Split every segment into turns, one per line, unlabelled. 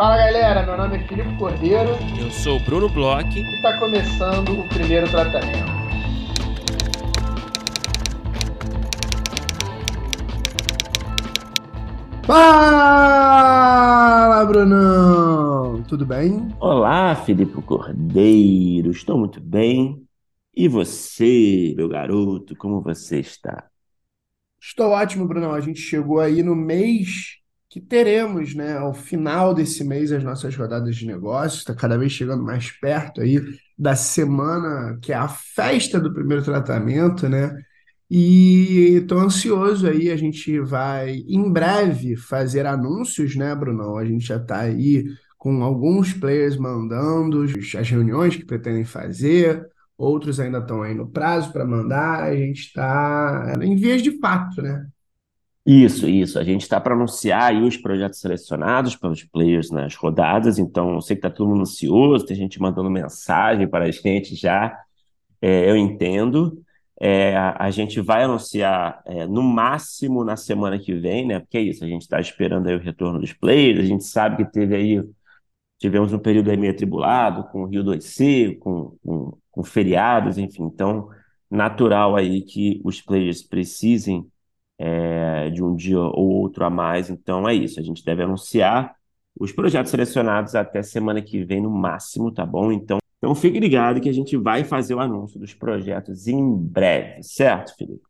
Fala galera, meu nome é Filipe Cordeiro.
Eu sou o Bruno Bloch.
E está começando o primeiro tratamento. Fala, Brunão! Tudo bem?
Olá, Filipe Cordeiro. Estou muito bem. E você, meu garoto, como você está?
Estou ótimo, Brunão. A gente chegou aí no mês que teremos, né, ao final desse mês, as nossas rodadas de negócios. Está cada vez chegando mais perto aí da semana que é a festa do primeiro tratamento, né? E estou ansioso aí, a gente vai em breve fazer anúncios, né, Brunão? A gente já está aí com alguns players mandando as reuniões que pretendem fazer, outros ainda estão aí no prazo para mandar, a gente está em vias de fato, né?
Isso, isso. A gente está para anunciar aí os projetos selecionados pelos players nas rodadas, então eu sei que está todo mundo ansioso, tem gente mandando mensagem para a gente já, é, eu entendo. É, a gente vai anunciar é, no máximo na semana que vem, né? Porque é isso, a gente está esperando aí o retorno dos players, a gente sabe que teve aí, tivemos um período aí meio atribulado com o Rio 2C, com, com, com feriados, enfim, então natural aí que os players precisem é, de um dia ou outro a mais, então é isso, a gente deve anunciar os projetos selecionados até semana que vem no máximo, tá bom? Então então fique ligado que a gente vai fazer o anúncio dos projetos em breve, certo, Felipe?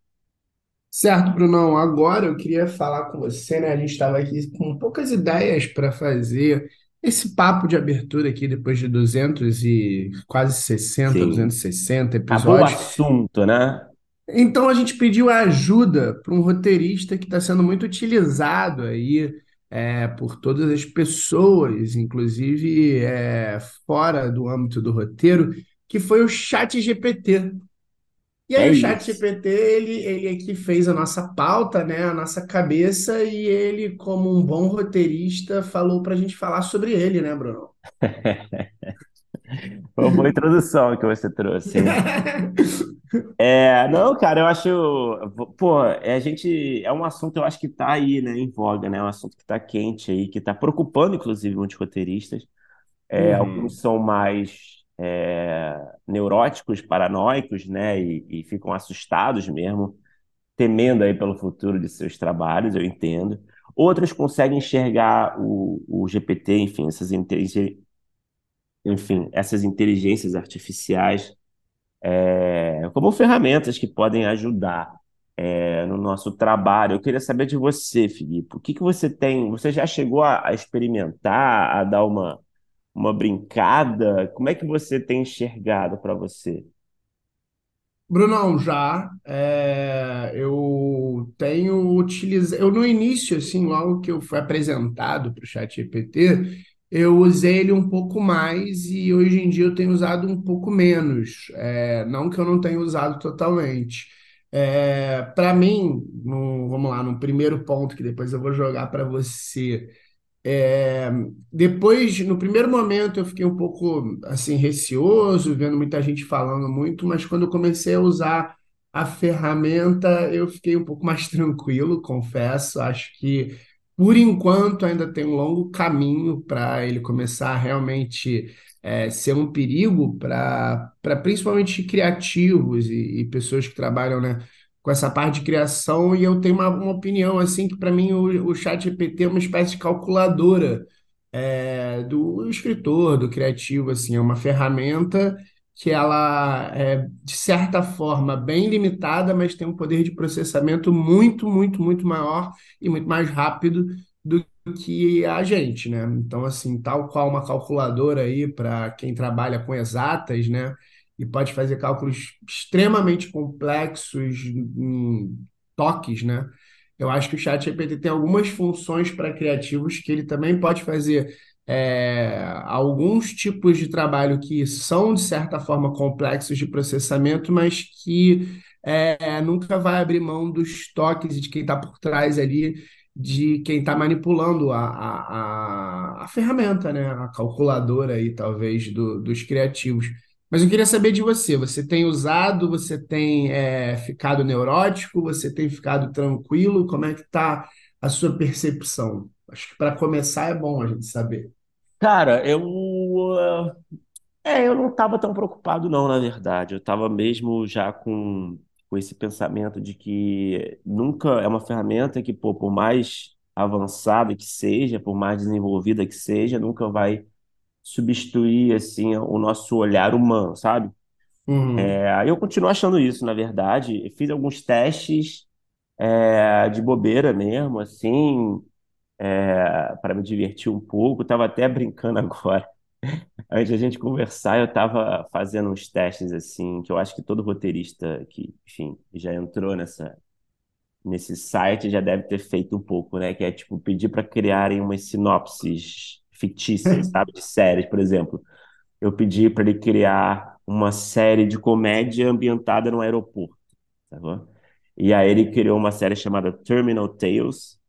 Certo, Brunão. Agora eu queria falar com você, né? A gente estava aqui com poucas ideias para fazer esse papo de abertura aqui depois de 200 e quase 60, Sim. 260 episódios. Acabou o
assunto, né?
Então a gente pediu ajuda para um roteirista que está sendo muito utilizado aí é, por todas as pessoas, inclusive é, fora do âmbito do roteiro, que foi o Chat GPT. E aí é o Chat GPT, ele, ele é que fez a nossa pauta, né, a nossa cabeça, e ele, como um bom roteirista, falou para a gente falar sobre ele, né, Bruno?
Foi uma boa introdução que você trouxe. É, não, cara, eu acho, pô, é, a gente, é um assunto, eu acho que tá aí, né, em voga, né, é um assunto que tá quente aí, que tá preocupando, inclusive, muitos roteiristas. É, uhum. Alguns são mais é, neuróticos, paranoicos, né, e, e ficam assustados mesmo, temendo aí pelo futuro de seus trabalhos, eu entendo. Outros conseguem enxergar o, o GPT, enfim, essas inteligências, enfim, essas inteligências artificiais é, como ferramentas que podem ajudar é, no nosso trabalho. Eu queria saber de você, Filipe, o que, que você tem? Você já chegou a, a experimentar, a dar uma, uma brincada? Como é que você tem enxergado para você?
Brunão, já. É, eu tenho utilizado. Eu, no início, assim, logo que eu fui apresentado para o ChatGPT, eu usei ele um pouco mais e hoje em dia eu tenho usado um pouco menos. É, não que eu não tenha usado totalmente. É, para mim, no, vamos lá, no primeiro ponto que depois eu vou jogar para você. É, depois, no primeiro momento, eu fiquei um pouco assim receoso, vendo muita gente falando muito, mas quando eu comecei a usar a ferramenta, eu fiquei um pouco mais tranquilo, confesso. Acho que por enquanto, ainda tem um longo caminho para ele começar a realmente é, ser um perigo para principalmente criativos e, e, pessoas que trabalham né, com essa parte de criação. E eu tenho uma, uma opinião assim que, para mim, o, o Chat GPT é uma espécie de calculadora é, do escritor, do criativo. assim É uma ferramenta que ela é, de certa forma, bem limitada, mas tem um poder de processamento muito, muito, muito maior e muito mais rápido do que a gente, né? Então, assim, tal qual uma calculadora aí para quem trabalha com exatas, né? E pode fazer cálculos extremamente complexos em toques, né? Eu acho que o chat GPT tem algumas funções para criativos que ele também pode fazer é, alguns tipos de trabalho que são, de certa forma, complexos de processamento, mas que é, nunca vai abrir mão dos toques de quem está por trás ali, de quem está manipulando a, a, a, ferramenta, né? a calculadora aí, talvez, do, dos criativos. Mas eu queria saber de você. Você tem usado, você tem é, ficado neurótico, você tem ficado tranquilo? Como é que está a sua percepção? Acho que para começar é bom a gente saber.
Cara, eu. uh, É, eu não estava tão preocupado, não, na verdade. Eu estava mesmo já com, com esse pensamento de que nunca é uma ferramenta que, pô, por mais avançada que seja, por mais desenvolvida que seja, nunca vai substituir, assim, o nosso olhar humano, sabe?
Uhum.
É, eu continuo achando isso, na verdade. Eu fiz alguns testes, é, de bobeira mesmo, assim, para me divertir um pouco. Tava até brincando agora. Antes da gente conversar, eu estava fazendo uns testes assim, que eu acho que todo roteirista que, enfim, já entrou nessa, nesse site já deve ter feito um pouco, né? Que é tipo pedir para criarem umas sinopses fictícias, sabe? De séries, por exemplo. Eu pedi para ele criar uma série de comédia ambientada no aeroporto, tá bom? E aí ele criou uma série chamada Terminal Tales,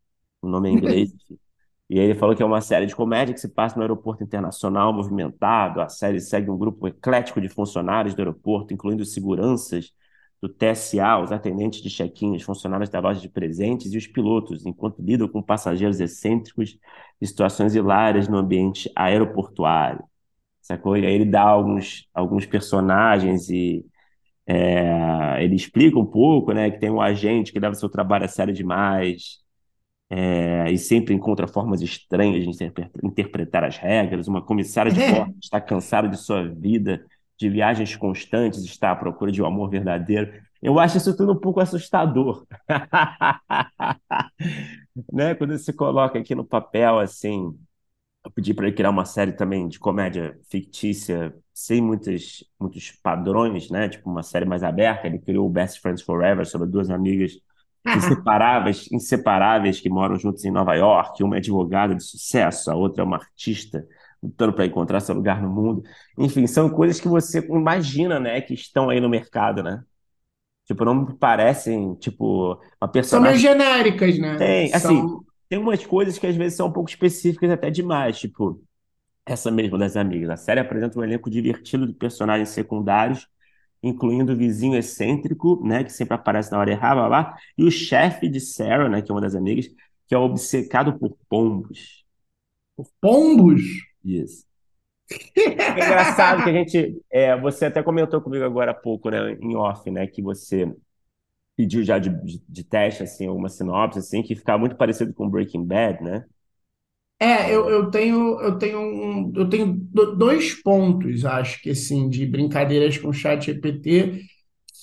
o nome é inglês, e aí ele falou que é uma série de comédia que se passa no aeroporto internacional movimentado. A série segue um grupo eclético de funcionários do aeroporto, incluindo seguranças do TSA, os atendentes de check-in, os funcionários da loja de presentes e os pilotos, enquanto lidam com passageiros excêntricos e situações hilárias no ambiente aeroportuário. Sacou? E aí ele dá alguns, alguns personagens e é, ele explica um pouco, né, que tem um agente que leva seu trabalho a sério demais, é, e sempre encontra formas estranhas de interpre- interpretar as regras. Uma comissária de bordo está cansada de sua vida, de viagens constantes, está à procura de um amor verdadeiro. Eu acho isso tudo um pouco assustador, né? Quando se coloca aqui no papel assim, eu pedi para ele criar uma série também de comédia fictícia, sem muitos, muitos padrões, né? Tipo uma série mais aberta. Ele criou o Best Friends Forever sobre duas amigas inseparáveis, inseparáveis que moram juntos em Nova York. Uma é advogada de sucesso, a outra é uma artista lutando para encontrar seu lugar no mundo. Enfim, são coisas que você imagina, né, que estão aí no mercado, né? Tipo, não me parecem, tipo, uma
São meio
personagem
genéricas, né?
tem, assim,
São.
tem umas coisas que às vezes são um pouco específicas até demais, tipo, essa mesmo das amigas. A série apresenta um elenco divertido de personagens secundários, incluindo o vizinho excêntrico, né, que sempre aparece na hora errada, blá, e o chefe de Sarah, né, que é uma das amigas, que é obcecado por pombos.
Pombos?
Isso. É engraçado que a gente, é, você até comentou comigo agora há pouco, né, em off, né, que você pediu já de, de, de teste, assim, alguma sinopse, assim, que ficava muito parecido com Breaking Bad, né?
É, eu, eu tenho, eu tenho um, eu tenho do- dois pontos, acho que assim, de brincadeiras com o chat GPT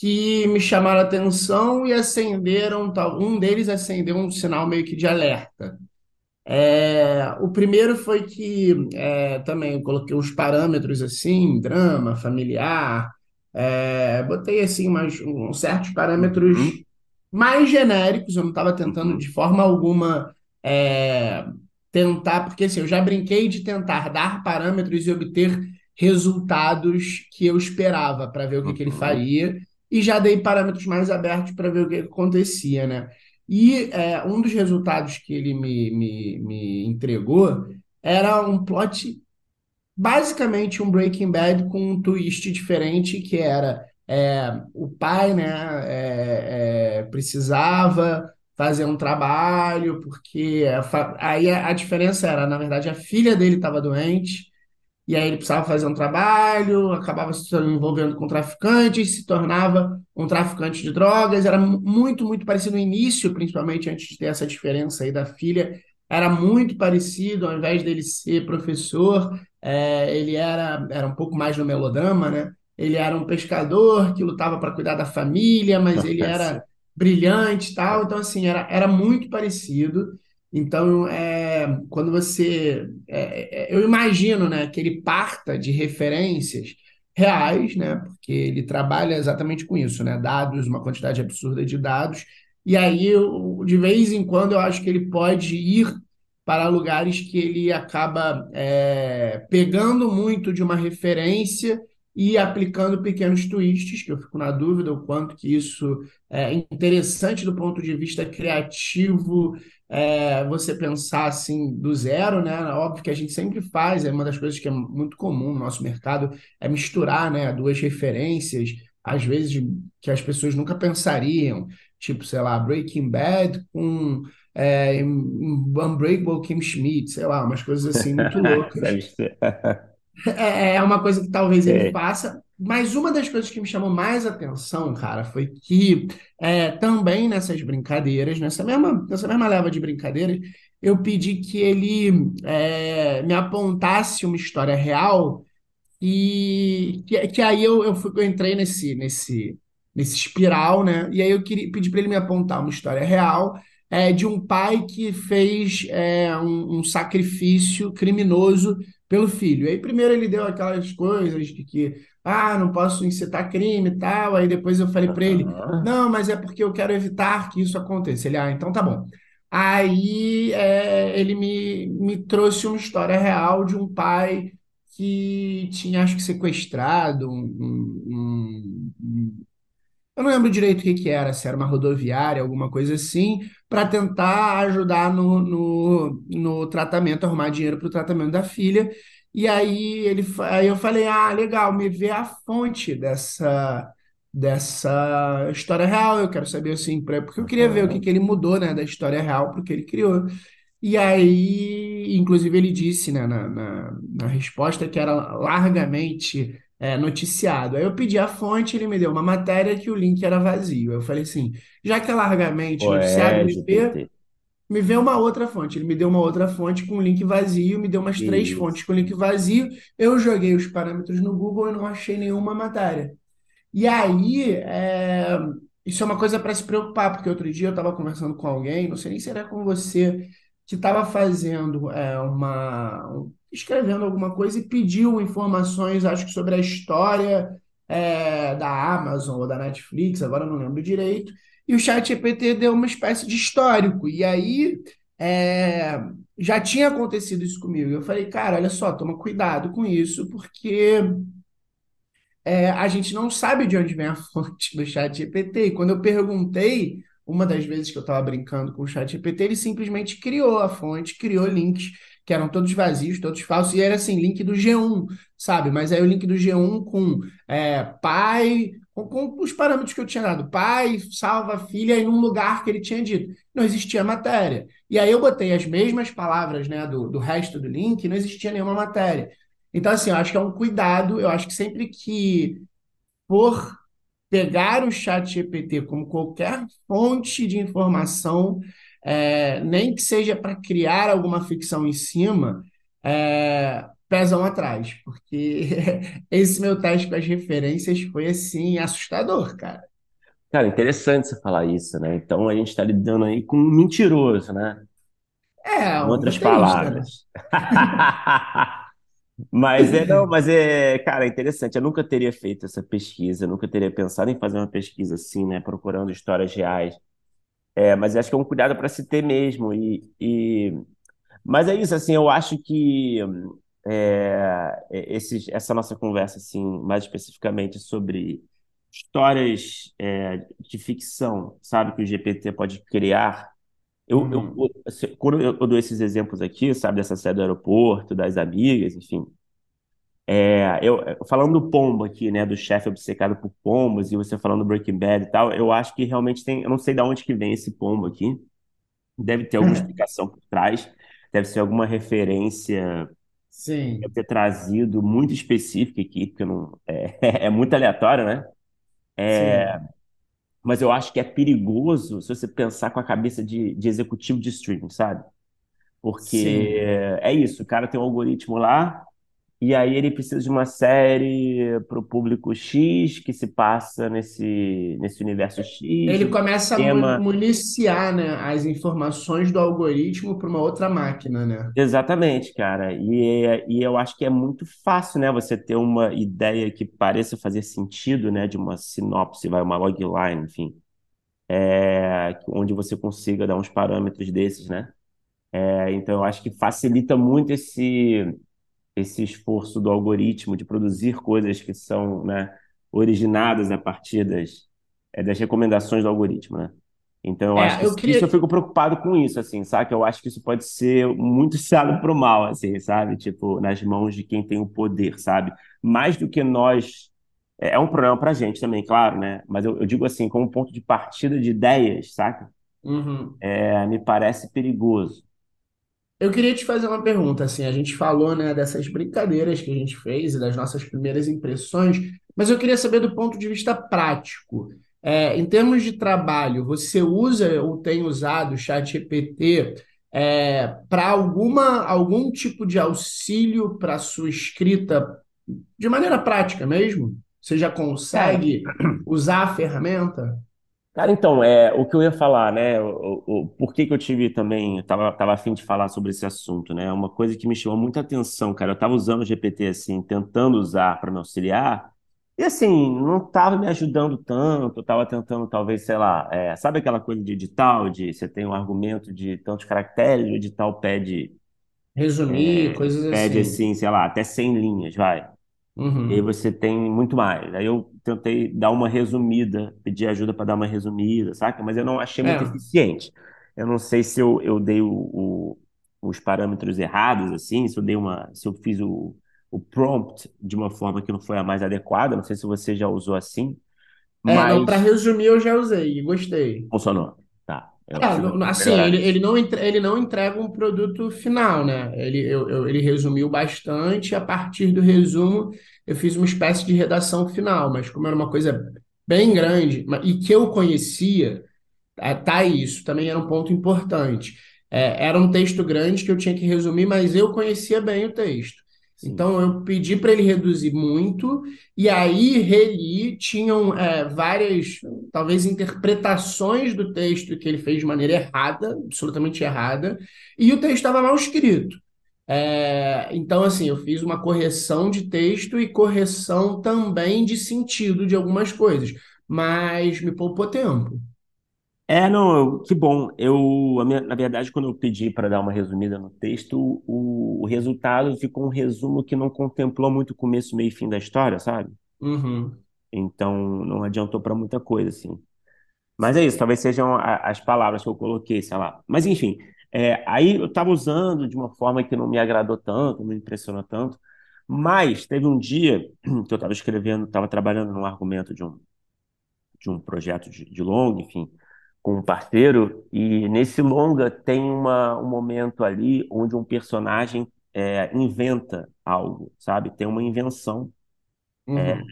que me chamaram a atenção e acenderam, tal, um deles acendeu um sinal meio que de alerta. É, o primeiro foi que é, também eu coloquei uns parâmetros assim, drama, familiar, é, botei assim umas, uns certos parâmetros
Uhum,
mais genéricos, eu não estava tentando de forma alguma é, tentar, porque assim, eu já brinquei de tentar dar parâmetros e obter resultados que eu esperava para ver o que que ele
uhum,
faria, e já dei parâmetros mais abertos para ver o que que acontecia, né? E é, um dos resultados que ele me, me, me entregou era um plot basicamente um Breaking Bad com um twist diferente, que era é, o pai, né, é, é, precisava fazer um trabalho, porque aí a, diferença era, na verdade, a filha dele estava doente, e aí ele precisava fazer um trabalho, acabava se envolvendo com traficantes, se tornava um traficante de drogas. Era mu- muito, muito parecido no início, principalmente antes de ter essa diferença aí da filha. Era muito parecido, ao invés dele ser professor, é, ele era, era um pouco mais no melodrama, né? Ele era um pescador que lutava para cuidar da família, mas ele
Sim.
era brilhante tal. Então, assim, era, era muito parecido. Então, é, quando você. é, é, eu imagino, né, que ele parta de referências reais, né, porque ele trabalha exatamente com isso, né, dados, uma quantidade absurda de dados, e aí, eu, de vez em quando, eu acho que ele pode ir para lugares que ele acaba é, pegando muito de uma referência e aplicando pequenos twists, que eu fico na dúvida o quanto que isso é interessante do ponto de vista criativo é, você pensar assim do zero, né? Óbvio que a gente sempre faz, é uma das coisas que é muito comum no nosso mercado, é misturar, né, duas referências, às vezes que as pessoas nunca pensariam, tipo, sei lá, Breaking Bad com é, Unbreakable Kim Schmidt, sei lá, umas coisas assim muito loucas.
Ser.
É, é uma coisa que talvez ele
Sei.
faça, mas uma das coisas que me chamou mais atenção, cara, foi que é, também nessas brincadeiras, nessa mesma, nessa mesma leva de brincadeiras, eu pedi que ele é, me apontasse uma história real e que, que aí eu, eu, fui, eu entrei nesse, nesse, nesse espiral, né? E aí eu queria pedir para ele me apontar uma história real é, de um pai que fez é, um, um sacrifício criminoso pelo filho. Aí primeiro ele deu aquelas coisas de que, ah, não posso incitar crime e tal. Aí depois eu falei para ele, não, mas é porque eu quero evitar que isso aconteça. Ele, ah, então tá bom. Aí é, ele me, me trouxe uma história real de um pai que tinha, acho que, sequestrado um, um, um- eu não lembro direito o que que era, se era uma rodoviária, alguma coisa assim, para tentar ajudar no, no, no tratamento, arrumar dinheiro para o tratamento da filha. E aí, ele, aí eu falei, ah, legal, me vê a fonte dessa, dessa história real. Eu quero saber assim, pra- porque eu queria ver o que que ele mudou, né, da história real para que ele criou. E aí, inclusive, ele disse, né, na, na, na resposta que era largamente é, noticiado. Aí eu pedi a fonte, ele me deu uma matéria que o link era vazio. Eu falei assim, já que é largamente
Pô,
noticiado,
é,
me vê,
GPT.
me vê uma outra fonte. Ele me deu uma outra fonte com link vazio, me deu umas
Que
três
isso.
fontes com link vazio. Eu joguei os parâmetros no Google e não achei nenhuma matéria. E aí, é, isso é uma coisa para se preocupar, porque outro dia eu estava conversando com alguém, não sei nem se era com você, que estava fazendo é, uma, um- escrevendo alguma coisa e pediu informações, acho que sobre a história é, da Amazon ou da Netflix, agora não lembro direito, e o ChatGPT deu uma espécie de histórico. E aí é, já tinha acontecido isso comigo. Eu falei, cara, olha só, toma cuidado com isso, porque é, a gente não sabe de onde vem a fonte do chat GPT. E quando eu perguntei, uma das vezes que eu estava brincando com o chat GPT, ele simplesmente criou a fonte, criou links que eram todos vazios, todos falsos, e era assim, link do G1, sabe? Mas aí o link do G1 com é, pai, com, com os parâmetros que eu tinha dado, pai, salva filha em um lugar que ele tinha dito. Não existia matéria. E aí eu botei as mesmas palavras, né, do, do resto do link, não existia nenhuma matéria. Então, assim, eu acho que é um cuidado. Eu acho que sempre que for pegar o chat GPT como qualquer fonte de informação, é, nem que seja para criar alguma ficção em cima, é, pesam atrás. Porque esse meu teste com as referências foi, assim, assustador, cara.
Cara, interessante você falar isso, né? Então a gente está lidando aí com um mentiroso, né?
É,
Em
um
outras
roteirista, né?
palavras. Mas é, não, mas é, cara, é interessante. Eu nunca teria feito essa pesquisa, nunca teria pensado em fazer uma pesquisa assim, né? Procurando histórias reais. É, mas acho que é um cuidado para se ter mesmo. E, e... Mas é isso, assim, eu acho que é, esses, essa nossa conversa, assim, mais especificamente sobre histórias é, de ficção, sabe, que o GPT pode criar. Eu, eu,
Uhum.
eu- quando eu dou esses exemplos aqui, sabe, dessa série do aeroporto, das amigas, enfim, é, eu, falando do pombo aqui, né, do chefe obcecado por pombos, e você falando do Breaking Bad e tal, eu acho que realmente tem, eu não sei de onde que vem esse pombo aqui, deve ter alguma explicação por trás, deve ser alguma referência, deve
Sim,
ter trazido muito específica aqui, porque não, é, é muito aleatório, né?
sim,
Mas eu acho que é perigoso se você pensar com a cabeça de, de executivo de streaming, sabe? Porque
sim.
é isso, o cara tem um algoritmo lá, e aí ele precisa de uma série para o público X, que se passa nesse, nesse universo X,
Ele começa a
tema.
municiar, né, as informações do algoritmo para uma outra máquina, né?
Exatamente, cara. E, e eu acho que é muito fácil, né, você ter uma ideia que pareça fazer sentido, né, de uma sinopse, vai, uma logline, enfim, é, onde você consiga dar uns parâmetros desses, né? É, então eu acho que facilita muito esse esse esforço do algoritmo de produzir coisas que são, né, originadas a partir das, é, das recomendações do algoritmo, né? Então, eu acho
É,
que
eu
isso eu
queria.
fico preocupado com isso, assim, sabe? Eu acho que isso pode ser muito usado para o mal, assim, sabe? Tipo, nas mãos de quem tem o poder, sabe? Mais do que nós. É é um problema para a gente também, claro, né? Mas eu, eu digo assim, como ponto de partida de ideias, saca?
Uhum.
É, me parece perigoso.
Eu queria te fazer uma pergunta, assim, a gente falou, né, dessas brincadeiras que a gente fez e das nossas primeiras impressões, mas eu queria saber do ponto de vista prático. É, em termos de trabalho, você usa ou tem usado o ChatGPT é, para alguma algum tipo de auxílio para sua escrita de maneira prática mesmo? Você já consegue usar a ferramenta?
Cara, então, é, o que eu ia falar, né? O, o, o- por que que eu tive também, eu tava, tava a fim de falar sobre esse assunto, né? Uma coisa que me chamou muita atenção, cara. Eu tava usando o GPT, assim, tentando usar para me auxiliar, e assim, não tava me ajudando tanto. Eu tava tentando, talvez, sei lá, é, sabe aquela coisa de edital, de você tem um argumento de tantos caracteres, o edital pede,
Resumir, coisas
pede
assim.
assim, sei lá, até 100 linhas, vai. E aí
Uhum.
você tem muito mais. Aí eu tentei dar uma resumida, pedir ajuda para dar uma resumida, saca? Mas eu não achei muito
É.
eficiente. Eu não sei se eu, eu dei o, o- os parâmetros errados, assim, se eu dei uma, se eu fiz o, o prompt de uma forma que não foi a mais adequada. Não sei se você já usou assim,
É, não, para resumir, eu já usei gostei.
funcionou. Tá,
É, no- no- assim, ele, ele não, entre- ele não entrega um produto final, né? Ele, eu, eu- ele resumiu bastante, e a partir do resumo eu fiz uma espécie de redação final, mas como era uma coisa bem grande e que eu conhecia, ah, tá isso, também era um ponto importante. É, era um texto grande que eu tinha que resumir, mas eu conhecia bem o texto. Então eu pedi para ele reduzir muito, e aí reli, tinham é, várias, talvez, interpretações do texto que ele fez de maneira errada, absolutamente errada, e o texto estava mal escrito. É, então, assim, eu fiz uma correção de texto e correção também de sentido de algumas coisas, mas me poupou tempo.
É, não, eu- que bom. Eu, a minha- na verdade, quando eu pedi para dar uma resumida no texto, o, o resultado ficou um resumo que não contemplou muito o começo, meio e fim da história, sabe?
Uhum.
Então, não adiantou para muita coisa, assim. Mas é isso, talvez sejam a- as palavras que eu coloquei, sei lá. Mas, enfim, é, aí eu estava usando de uma forma que não me agradou tanto, não me impressionou tanto. Mas teve um dia que eu estava escrevendo, estava trabalhando num argumento de um, de um projeto de, de longa, enfim, com um parceiro, e nesse longa tem uma, um momento ali onde um personagem é, inventa algo, sabe? Tem uma invenção
Uhum.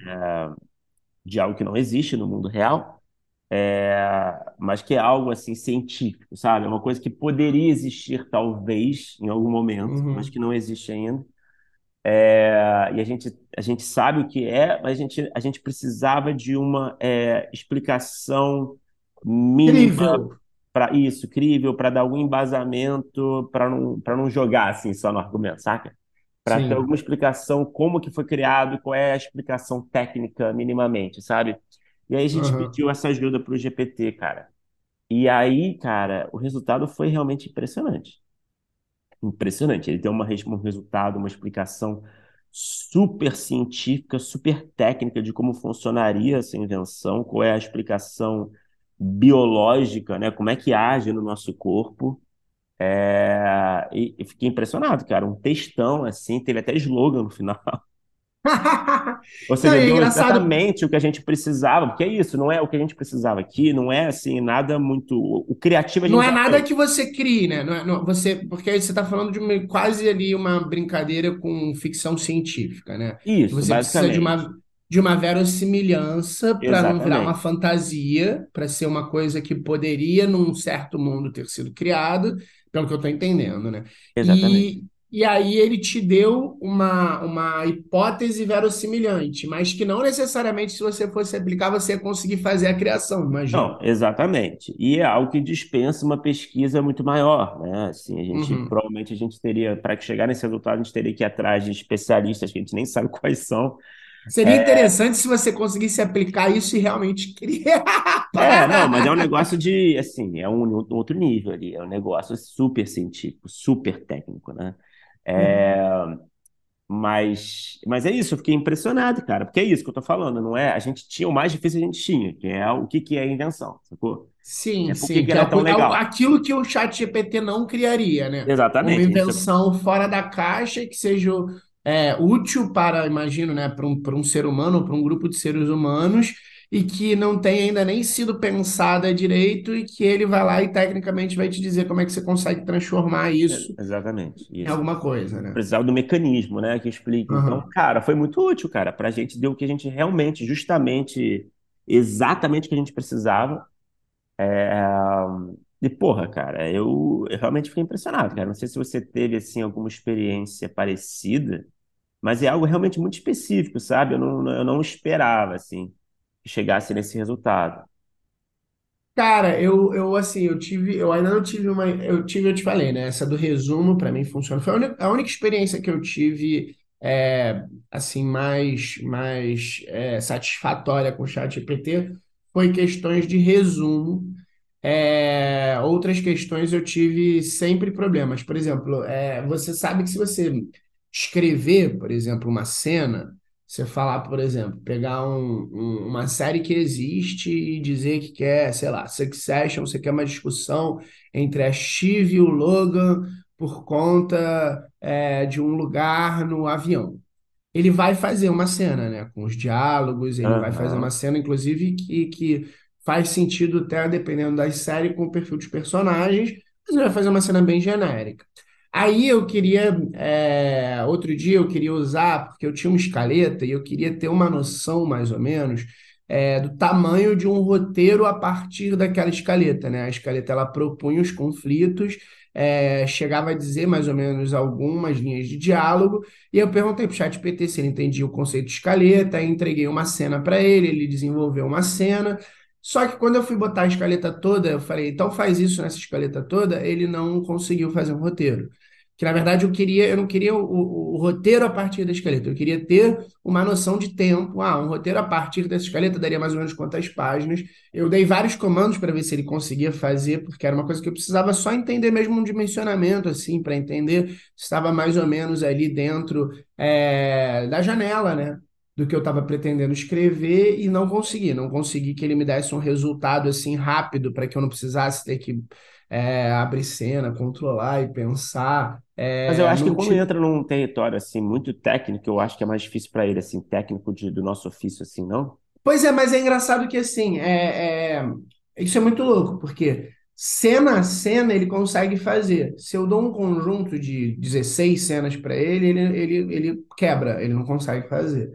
de algo que não existe no mundo real, é, mas que é algo assim científico, sabe? É uma coisa que poderia existir talvez em algum momento, mas que
Uhum.
não existe ainda. É, e a gente, a gente sabe o que é, mas a gente, a gente precisava de uma é, explicação mínima
Incrível.
para isso, crível, para dar algum embasamento, para não, não jogar assim só no argumento, saca? Para ter alguma explicação como que foi criado, qual é a explicação técnica minimamente, sabe? E aí a gente
Uhum.
pediu essa ajuda para o GPT, cara. E aí, cara, o resultado foi realmente impressionante. Impressionante. Ele deu uma, um resultado, uma explicação super científica, super técnica de como funcionaria essa invenção, qual é a explicação biológica, né? Como é que age no nosso corpo. É, E, e fiquei impressionado, cara. Um textão assim, teve até slogan no final.
Não,
seja,
é
exatamente o que a gente precisava, porque é isso, não é o que a gente precisava aqui, não é assim, nada muito. O criativo a
Não é nada que você crie, né? Não é- não- você, porque você está falando de uma- quase ali uma brincadeira com ficção científica, né? Que
Isso,
você precisa de
basicamente.
uma, de uma verossimilhança para não virar uma fantasia, para ser uma coisa que poderia, num certo mundo, ter sido criado, pelo que eu estou entendendo, né?
Exatamente.
E, e aí ele te deu uma, uma hipótese verossimilhante, mas que não necessariamente, se você fosse aplicar, você ia conseguir fazer a criação, imagino.
Não, exatamente. E é algo que dispensa uma pesquisa muito maior, né? Assim, a gente
Uhum.
provavelmente a gente teria, para chegar nesse resultado, a gente teria que ir atrás de especialistas que a gente nem sabe quais são.
Seria interessante se você conseguisse aplicar isso e realmente criar.
É, não, mas é um negócio de, assim, é um outro nível ali, é um negócio super científico, super técnico, né? É, mas, mas é isso, eu fiquei impressionado, cara, porque é isso que eu tô falando, não é? A gente tinha o mais difícil a gente tinha, que é o que que é invenção, sacou?
Sim,
É
sim,
que
que é
ela é tão
algo-
legal.
aquilo que o chat GPT não criaria, né? Uma
Exatamente, a gente
invenção fora da caixa que seja é, útil para, imagino, né, para um, para um ser humano ou para um grupo de seres humanos e que não tem ainda nem sido pensada direito e que ele vai lá e tecnicamente vai te dizer como é que você consegue transformar isso
É, Exatamente,
em
isso.
alguma coisa, né?
Precisava do mecanismo, né, que explica. Então,
Aham.
cara, foi muito útil, cara, pra gente deu o que a gente realmente, justamente, exatamente o que a gente precisava. É, E, porra, cara, eu, eu realmente fiquei impressionado, cara. Não sei se você teve, assim, alguma experiência parecida, mas é algo realmente muito específico, sabe? Eu não, eu não esperava, assim, que chegasse nesse resultado.
Cara, eu, eu assim, eu tive, eu ainda não tive uma, eu tive, eu te falei, né? Essa do resumo para mim funciona. Foi a única, a única experiência que eu tive, é, assim, mais, mais é, satisfatória com o ChatGPT foi questões de resumo. É, outras questões eu tive sempre problemas. Por exemplo, é, você sabe que se você escrever, por exemplo, uma cena, você falar, por exemplo, pegar um- um- uma série que existe e dizer que quer, sei lá, Succession, você quer uma discussão entre a Shiv e o Logan por conta, é, de um lugar no avião ele vai fazer uma cena, né? Com os diálogos, ele vai fazer uma cena, inclusive, que, que faz sentido até dependendo da série com o perfil dos personagens, mas ele vai fazer uma cena bem genérica. Aí eu queria, é, outro dia eu queria usar, porque eu tinha uma escaleta e eu queria ter uma noção, mais ou menos, é, do tamanho de um roteiro a partir daquela escaleta, né? A escaleta ela propunha os conflitos, é, chegava a dizer mais ou menos algumas linhas de diálogo, e eu perguntei para o ChatGPT se ele entendia o conceito de escaleta, entreguei uma cena para ele, ele desenvolveu uma cena. Só que quando eu fui botar a escaleta toda, eu falei, então faz isso nessa escaleta toda, ele não conseguiu fazer um roteiro. Que na verdade eu queria, eu não queria o, o- o roteiro a partir da escaleta, eu queria ter uma noção de tempo. Ah, um roteiro a partir dessa escaleta daria mais ou menos quantas páginas. Eu dei vários comandos para ver se ele conseguia fazer, porque era uma coisa que eu precisava só entender mesmo um dimensionamento, assim, para entender se estava mais ou menos ali dentro é, da janela, né? Do que eu estava pretendendo escrever e não consegui. Não consegui que ele me desse um resultado assim rápido para que eu não precisasse ter que é, abrir cena, controlar e pensar.
Mas eu
É,
acho que quando
tive
entra num território, assim, muito técnico, eu acho que é mais difícil para ele, assim, técnico de, do nosso ofício, assim, não?
Pois é, mas é engraçado que assim, é, é- isso é muito louco, porque cena a cena ele consegue fazer. Se eu dou um conjunto de 16 cenas para ele, ele, ele, ele quebra, ele não consegue fazer.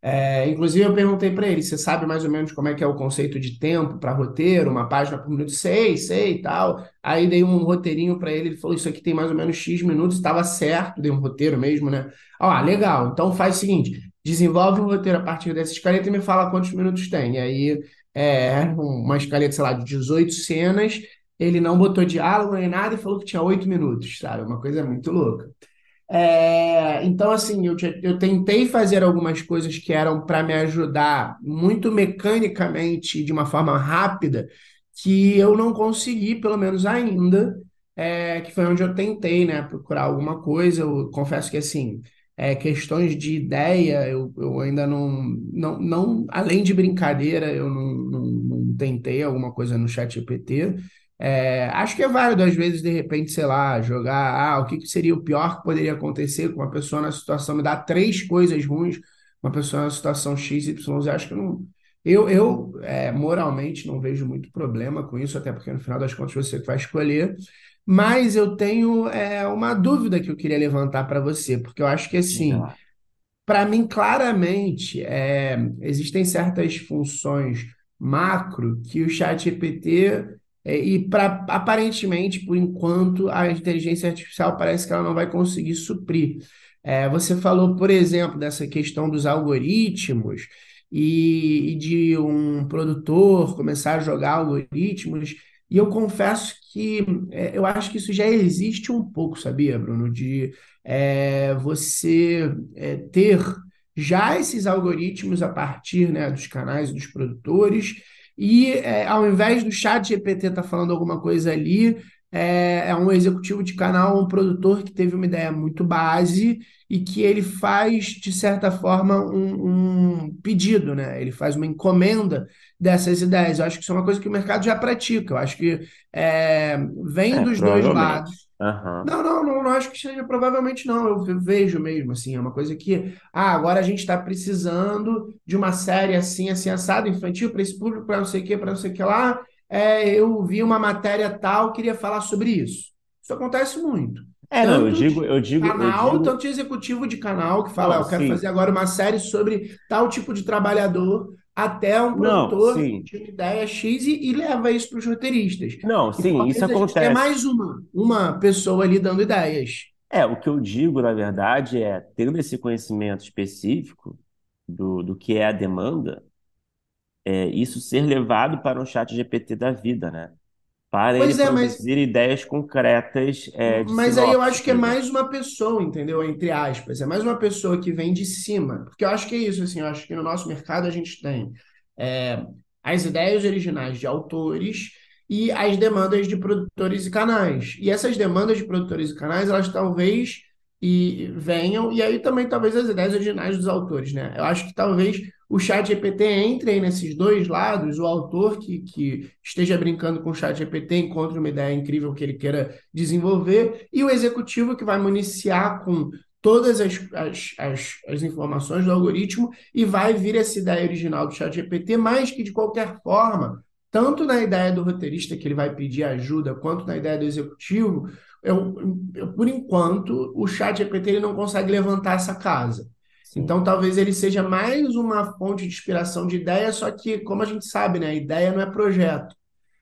É, inclusive, eu perguntei para ele: você sabe mais ou menos como é que é o conceito de tempo para roteiro, uma página por minuto? Sei, sei e tal. Aí dei um roteirinho para ele, ele falou: Isso aqui tem mais ou menos X minutos, estava certo, dei um roteiro mesmo, né? Ah, legal, então faz o seguinte: desenvolve um roteiro a partir dessa escaleta e me fala quantos minutos tem. E aí, é, uma escaleta, sei lá, de 18 cenas, ele não botou diálogo nem nada e falou que tinha 8 minutos, sabe? Uma coisa muito louca. É, então, assim, eu, eu tentei fazer algumas coisas que eram para me ajudar muito mecanicamente, de uma forma rápida, que eu não consegui, pelo menos ainda, é, que foi onde eu tentei, né, procurar alguma coisa. Eu confesso que, assim, é, questões de ideia, eu, eu ainda não, não, não, além de brincadeira, eu não, não, não tentei alguma coisa no chat GPT. É, acho que é válido, às vezes, de repente, sei lá, jogar, ah, o que que seria o pior que poderia acontecer com uma pessoa na situação, me dá três coisas ruins, uma pessoa na situação X, Y, acho que não. Eu, eu é, moralmente não vejo muito problema com isso, até porque no final das contas você vai escolher, mas eu tenho é, uma dúvida que eu queria levantar para você, porque eu acho que assim. Para mim, claramente, é, existem certas funções macro que o ChatGPT, é, e pra, aparentemente, por enquanto, a inteligência artificial parece que ela não vai conseguir suprir. É, você falou, por exemplo, dessa questão dos algoritmos e, e de um produtor começar a jogar algoritmos, e eu confesso que é, eu acho que isso já existe um pouco, sabia, Bruno? De é, você é, ter já esses algoritmos a partir, né, dos canais dos produtores, e é, ao invés do chat GPT estar falando alguma coisa ali, é, é um executivo de canal, um produtor que teve uma ideia muito base e que ele faz, de certa forma, um, um pedido, né? Ele faz uma encomenda dessas ideias. Eu acho que isso é uma coisa que o mercado já pratica. Eu acho que é, vem
É,
dos dois lados. Não, não, não, não acho que seja, provavelmente não. Eu ve- vejo mesmo, assim, é uma coisa que, ah, agora a gente está precisando de uma série assim, assim, assado, infantil, para esse público, para não sei o quê, para não sei o que lá. É, eu vi uma matéria tal, queria falar sobre isso. Isso acontece muito.
É, não, eu digo,
de
eu digo, eu
canal,
digo,
tanto de executivo de canal que fala, "Ah, eu quero
sim.
fazer agora uma série sobre tal tipo de trabalhador, até um
Não,
produtor
sim.
tinha uma ideia X e, e leva isso para os roteiristas.
Não,
E
sim, isso acontece.
mais uma, uma pessoa ali dando ideias.
É, o que eu digo, na verdade, é, tendo esse conhecimento específico do, do que é a demanda, é isso ser levado para um chat GPT da vida, né? Para ele
Pois é, mas,
produzir ideias concretas, é,
mas aí eu
sinopse,
acho que é mais uma pessoa, entendeu? Entre aspas. É mais uma pessoa que vem de cima. Porque eu acho que é isso, assim, eu acho que no nosso mercado a gente tem é, as ideias originais de autores e as demandas de produtores e canais. E essas demandas de produtores e canais, elas talvez e venham, e aí também talvez as ideias originais dos autores, né? Eu acho que talvez o chat GPT entre aí nesses dois lados, o autor que, que esteja brincando com o chat GPT encontre uma ideia incrível que ele queira desenvolver, e o executivo que vai municiar com todas as, as, as, as informações do algoritmo e vai vir essa ideia original do chat GPT, mas que de qualquer forma, tanto na ideia do roteirista que ele vai pedir ajuda, quanto na ideia do executivo, eu, eu, por enquanto, o chat GPT ele não consegue levantar essa casa.
Sim,
Então, talvez ele seja mais uma fonte de inspiração de ideia, só que, como a gente sabe, né, ideia não é projeto.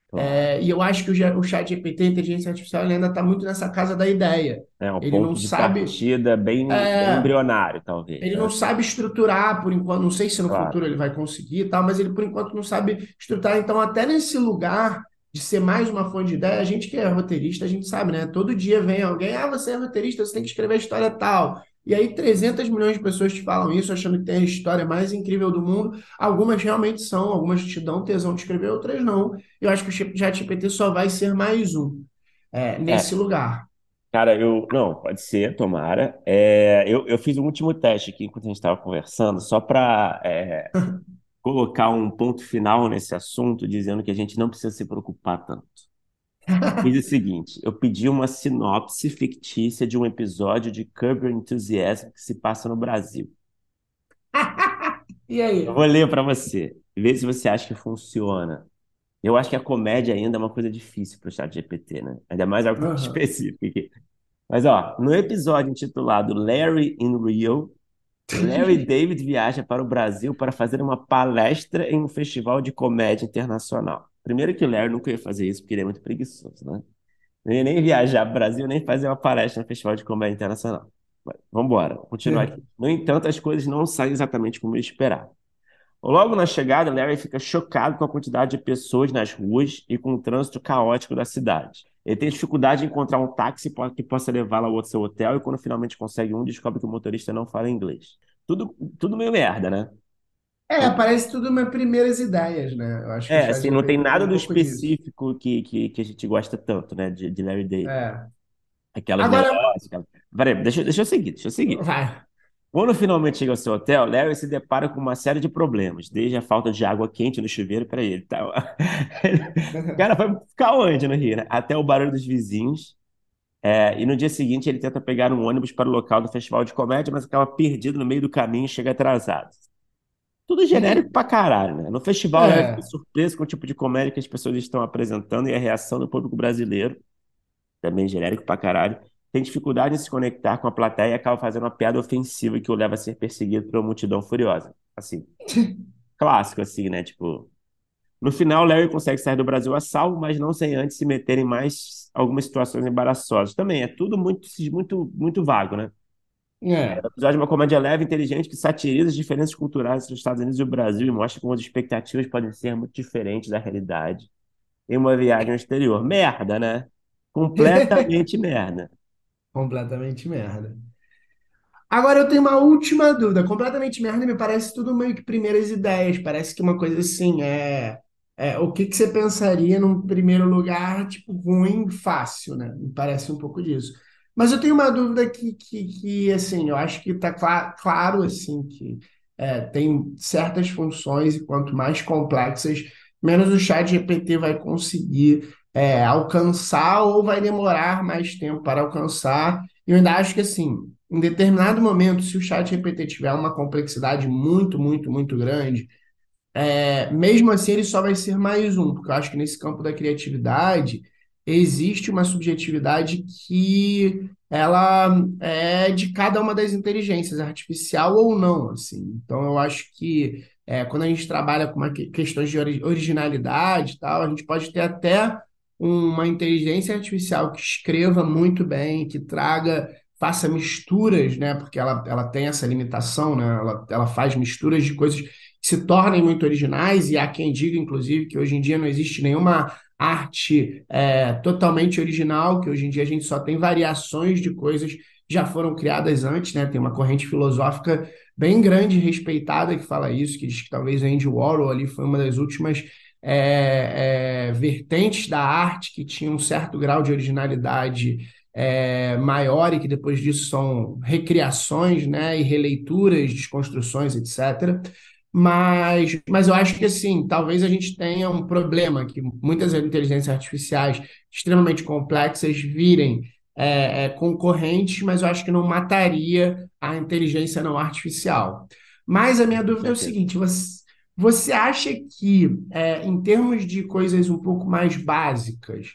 claro.
É, e eu acho que o, o chat GPT, inteligência artificial, ele ainda está muito nessa casa da ideia.
É um
Ele não
ponto de
sabe,
partida bem, bem
é,
embrionário, talvez,
ele não
né?
sabe estruturar por enquanto, não sei se no
Claro.
futuro ele vai conseguir e tal, mas ele por enquanto não sabe estruturar. Então, até nesse lugar de ser mais uma fonte de ideia, a gente que é roteirista, a gente sabe, né? Todo dia vem alguém, ah, você é roteirista, você tem que escrever a história tal. E aí 300 milhões de pessoas te falam isso, achando que tem a história mais incrível do mundo. Algumas realmente são, algumas te dão tesão de escrever, outras não. Eu acho que o ChatGPT só vai ser mais um, é, nesse
É,
lugar.
cara, eu. Não, pode ser, tomara. É, eu, eu fiz um último teste aqui enquanto a gente estava conversando, só para colocar um ponto final nesse assunto, dizendo que a gente não precisa se preocupar tanto. Fiz o seguinte: eu pedi uma sinopse fictícia de um episódio de Curb Your Enthusiasm que se passa no Brasil.
E
Eu
aí?
vou ler para você, ver se você acha que funciona. Eu acho que a comédia ainda é uma coisa difícil para o chat GPT, né? Ainda mais algo
Aham.
específico aqui. Mas, ó, no episódio intitulado Larry in Rio, Larry David viaja para o Brasil para fazer uma palestra em um festival de comédia internacional. Primeiro que o Larry nunca ia fazer isso, porque ele é muito preguiçoso, né? Não ia nem viajar para o Brasil, nem fazer uma palestra no festival de comédia internacional. Vamos embora, continuar aqui. No entanto, as coisas não saem exatamente como ele esperava. Logo na chegada, Larry fica chocado com a quantidade de pessoas nas ruas e com o trânsito caótico da cidade. Ele tem dificuldade em encontrar um táxi que possa levá-lo ao seu hotel e quando finalmente consegue um, descobre que o motorista não fala inglês. Tudo, tudo meio merda, né?
É, parece tudo minhas primeiras ideias, né? Eu acho que
É, assim, não tem nada
um
do
pouco disso.
específico que, que, que a gente gosta tanto, né, de, de Larry David.
É.
Aquelas
Agora,
neuroses, aquela... Peraí, deixa, deixa eu seguir, deixa eu seguir.
vai.
Quando finalmente chega ao seu hotel, Larry se depara com uma série de problemas, desde a falta de água quente no chuveiro para ele. Tá? O cara foi ficar onde no Rio, né? Até o barulho dos vizinhos. É, e no dia seguinte ele tenta pegar um ônibus para o local do festival de comédia, mas acaba perdido no meio do caminho e chega atrasado. Tudo genérico pra caralho, né? No festival, Larry fica
É.
surpreso com o tipo de comédia que as pessoas estão apresentando e a reação do público brasileiro, também genérico pra caralho, tem dificuldade em se conectar com a plateia e acaba fazendo uma piada ofensiva que o leva a ser perseguido por uma multidão furiosa. Assim, clássico, assim, né? Tipo, no final, Larry consegue sair do Brasil a salvo, mas não sem antes se meter em mais algumas situações embaraçosas. Também é tudo muito, muito, muito vago, né?
É.
O episódio é uma comédia leve inteligente que satiriza as diferenças culturais entre os Estados Unidos e o Brasil e mostra como as expectativas podem ser muito diferentes da realidade em uma viagem ao exterior. Merda, né? Completamente merda.
Completamente merda. Agora eu tenho uma última dúvida. Completamente merda, me parece tudo meio que primeiras ideias. Parece que uma coisa assim é, é o que que você pensaria num primeiro lugar, tipo, ruim, fácil, né? Me parece um pouco disso. Mas eu tenho uma dúvida que, que, que assim, eu acho que está claro, assim, que é, tem certas funções e quanto mais complexas, menos o chat GPT vai conseguir é, alcançar ou vai demorar mais tempo para alcançar. Eu ainda acho que, assim, em determinado momento, se o chat GPT tiver uma complexidade muito, muito, muito grande, é, mesmo assim ele só vai ser mais um, porque eu acho que nesse campo da criatividade existe uma subjetividade que ela é de cada uma das inteligências, artificial ou não, assim. Então eu acho que é, quando a gente trabalha com uma que- questões de ori- originalidade e tal, a gente pode ter até uma inteligência artificial que escreva muito bem, que traga, faça misturas, né? Porque ela, ela tem essa limitação, né? Ela, ela faz misturas de coisas que se tornem muito originais, e há quem diga, inclusive, que hoje em dia não existe nenhuma arte é, totalmente original, que hoje em dia a gente só tem variações de coisas que já foram criadas antes, né? Tem uma corrente filosófica bem grande respeitada que fala isso, que diz que talvez Andy Warhol ali foi uma das últimas é, é, vertentes da arte que tinha um certo grau de originalidade é, maior e que depois disso são recriações, né, e releituras, desconstruções, etc. Mas, mas eu acho que assim, talvez a gente tenha um problema que muitas inteligências artificiais extremamente complexas virem é, é, concorrentes, mas eu acho que não mataria a inteligência não artificial. Mas a minha dúvida é o seguinte: você, você acha que, é, em termos de coisas um pouco mais básicas,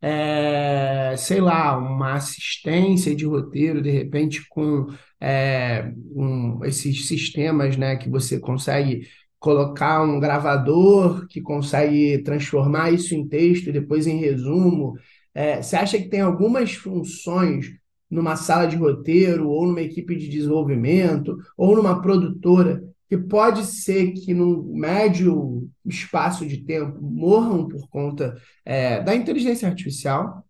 é, sei lá, uma assistência de roteiro, de repente, com é, um- esses sistemas, né, que você consegue colocar um gravador que consegue transformar isso em texto e depois em resumo. É, você acha que tem algumas funções numa sala de roteiro, ou numa equipe de desenvolvimento, ou numa produtora, que pode ser que num médio espaço de tempo morram por conta, é, da inteligência artificial?